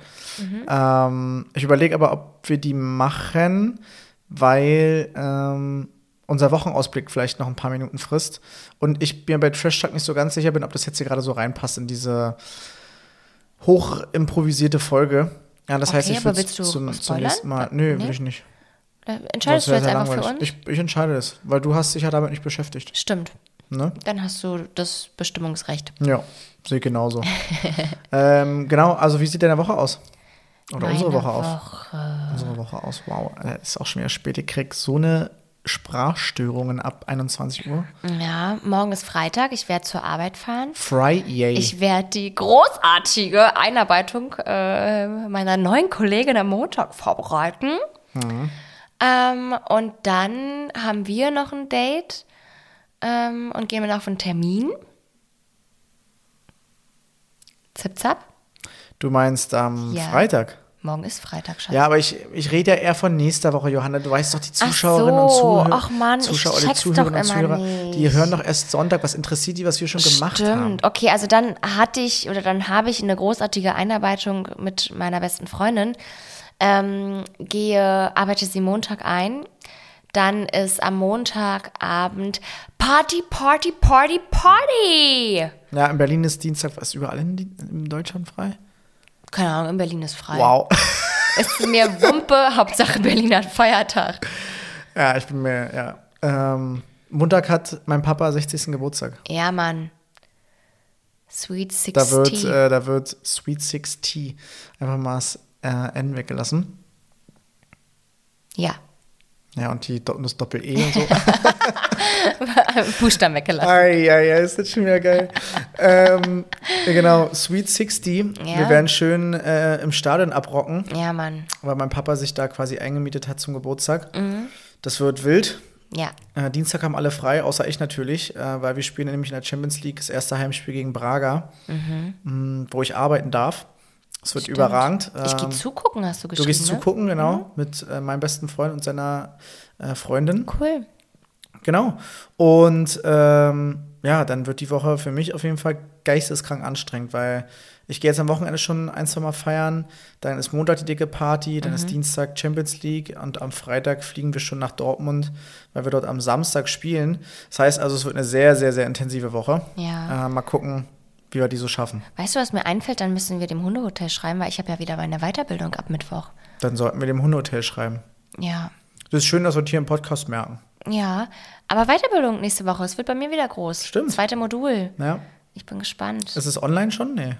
Ähm, ich überlege aber, ob wir die machen, weil ähm, unser Wochenausblick vielleicht noch ein paar Minuten frisst. Und ich mir bei Trash Talk nicht so ganz sicher bin, ob das jetzt hier gerade so reinpasst in diese hoch improvisierte Folge. Ja, das heißt, Okay, ich aber würde willst du zum, spoilern? zunächst mal. Nö, Nee? will ich nicht. Äh, Entscheidest du jetzt einfach für langweilig. uns? Ich, ich entscheide es, weil du hast dich ja damit nicht beschäftigt. Stimmt. Ne? Dann hast du das Bestimmungsrecht. Ja, sehe genauso. ähm, genau, also wie sieht deine Woche aus? Oder unsere Meine Woche aus? Woche. Unsere Woche aus. Wow, äh, ist auch schon wieder spät. Ich krieg so eine Sprachstörungen ab 21 Uhr. Ja, morgen ist Freitag. Ich werde zur Arbeit fahren. Friday. Ich werde die großartige Einarbeitung äh, meiner neuen Kollegin am Montag vorbereiten. Ähm, und dann haben wir noch ein Date ähm, und gehen wir noch auf einen Termin. Zip zap. du meinst am Ja. Freitag? Morgen ist Freitag, Schatz. Ja, aber ich, ich rede ja eher von nächster Woche, Johanna. Du weißt doch, die Ach Zuschauerinnen und so. Zuhörer, Ach Mann, ich Zuschauer, die check's Zuhörerinnen doch und immer Zuhörer, die nicht. hören doch erst Sonntag. Was interessiert die, was wir schon gemacht haben? Stimmt. Okay, also dann hatte ich oder dann habe ich eine großartige Einarbeitung mit meiner besten Freundin. Ähm, gehe, arbeite sie Montag ein. Dann ist am Montagabend Party, Party, Party, Party. Ja, in Berlin ist Dienstag, was überall in, in Deutschland frei? Keine Ahnung, in Berlin ist frei. Wow. Ist mir Wumpe, Hauptsache Berlin hat Feiertag. Ja, ich bin mir, ja. Ähm, Montag hat mein Papa 60. Geburtstag. Ja, Mann. Sweet 60. Da wird, äh, da wird Sweet 60 einfach mal das äh, N weggelassen. ja. Ja, und die, das Doppel-E und so. Buchstaben weggelassen. Ei, ei, ei, ist das schon wieder geil. ähm, genau, Sweet 60. Ja. Wir werden schön äh, im Stadion abrocken, Ja, Mann. weil mein Papa sich da quasi eingemietet hat zum Geburtstag. Mhm. Das wird wild. Ja. Äh, Dienstag haben alle frei, außer ich natürlich, äh, weil wir spielen nämlich in der Champions League das erste Heimspiel gegen Braga, mh, wo ich arbeiten darf. Es wird Mhm. Stimmt. überragend. Ich gehe Ähm, zugucken, hast du Du geschrieben. gehst ne? zugucken, genau, mit äh, meinem besten Freund und seiner äh, Freundin. Cool. Genau. Und ähm, ja, dann wird die Woche für mich auf jeden Fall geisteskrank anstrengend, weil ich gehe jetzt am Wochenende schon ein, zwei Mal feiern. Dann ist Montag die dicke Party, dann Mhm. ist Dienstag Champions League und am Freitag fliegen wir schon nach Dortmund, weil wir dort am Samstag spielen. Das heißt also, es wird eine sehr, sehr, sehr intensive Woche. Ja. Äh, mal gucken, wie wir die so schaffen. Weißt du, was mir einfällt? Dann müssen wir dem Hundehotel schreiben, weil ich habe ja wieder meine Weiterbildung ab Mittwoch. Dann sollten wir dem Hundehotel schreiben. Ja. Das ist schön, dass wir hier im Podcast merken. Ja. Aber Weiterbildung nächste Woche. Es wird bei mir wieder groß. Stimmt. Zweite Modul. Ja. Ich bin gespannt. Ist es online schon? Nee.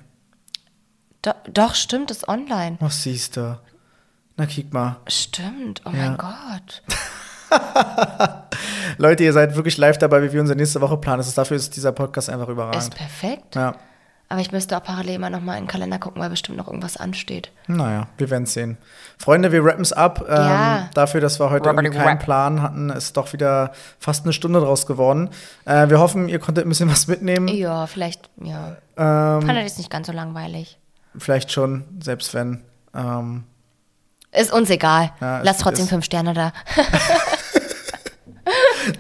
Do doch, stimmt, ist online. Was siehst du? Na, kick mal. Stimmt. Oh Ja. mein Gott. Leute, ihr seid wirklich live dabei, wie wir unsere nächste Woche planen. Ist, dafür ist dieser Podcast einfach Ist überragend. perfekt. Ja, Aber ich müsste auch parallel mal nochmal in den Kalender gucken, weil bestimmt noch irgendwas ansteht. naja, wir werden es sehen. Freunde, wir rappen es ab. Ähm, Ja. Dafür, dass wir heute irgendwie keinen rap. Plan hatten, ist doch wieder fast eine Stunde draus geworden. Äh, wir hoffen, ihr konntet ein bisschen was mitnehmen. Ja, vielleicht, ja. Ähm, Fand das nicht ganz so langweilig. vielleicht schon, selbst wenn. Ähm, Ist uns egal. Ja, es Lass trotzdem ist- fünf Sterne da.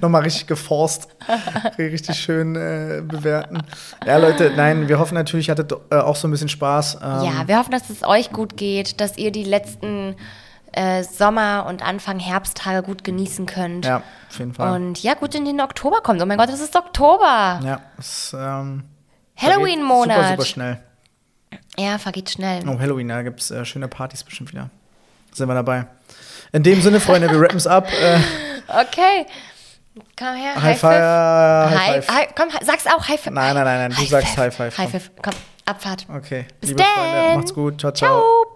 Nochmal richtig geforst. richtig schön äh, bewerten. Ja, Leute, nein, wir hoffen natürlich, ihr hattet äh, auch so ein bisschen Spaß. Ähm, Ja, wir hoffen, dass es euch gut geht, dass ihr die letzten äh, Sommer- und Anfang Herbsttage gut genießen könnt. ja, auf jeden Fall. Und ja, gut in den Oktober kommt. Oh mein Gott, es ist Oktober. ja, es ähm, Halloween-Monat. Super, super schnell. Ja, vergeht schnell. Oh, Halloween, da gibt es äh, schöne Partys bestimmt wieder. Sind wir dabei. In dem Sinne, Freunde, wir rappen es ab. Äh, Okay. Komm her. High five. High High, five. High, komm, sag's auch. High five. Nein, nein, nein, nein, du sagst High five, High five. Komm, Abfahrt. Okay, Bis liebe Freunde, dann. macht's gut. Ciao, ciao. Ciao.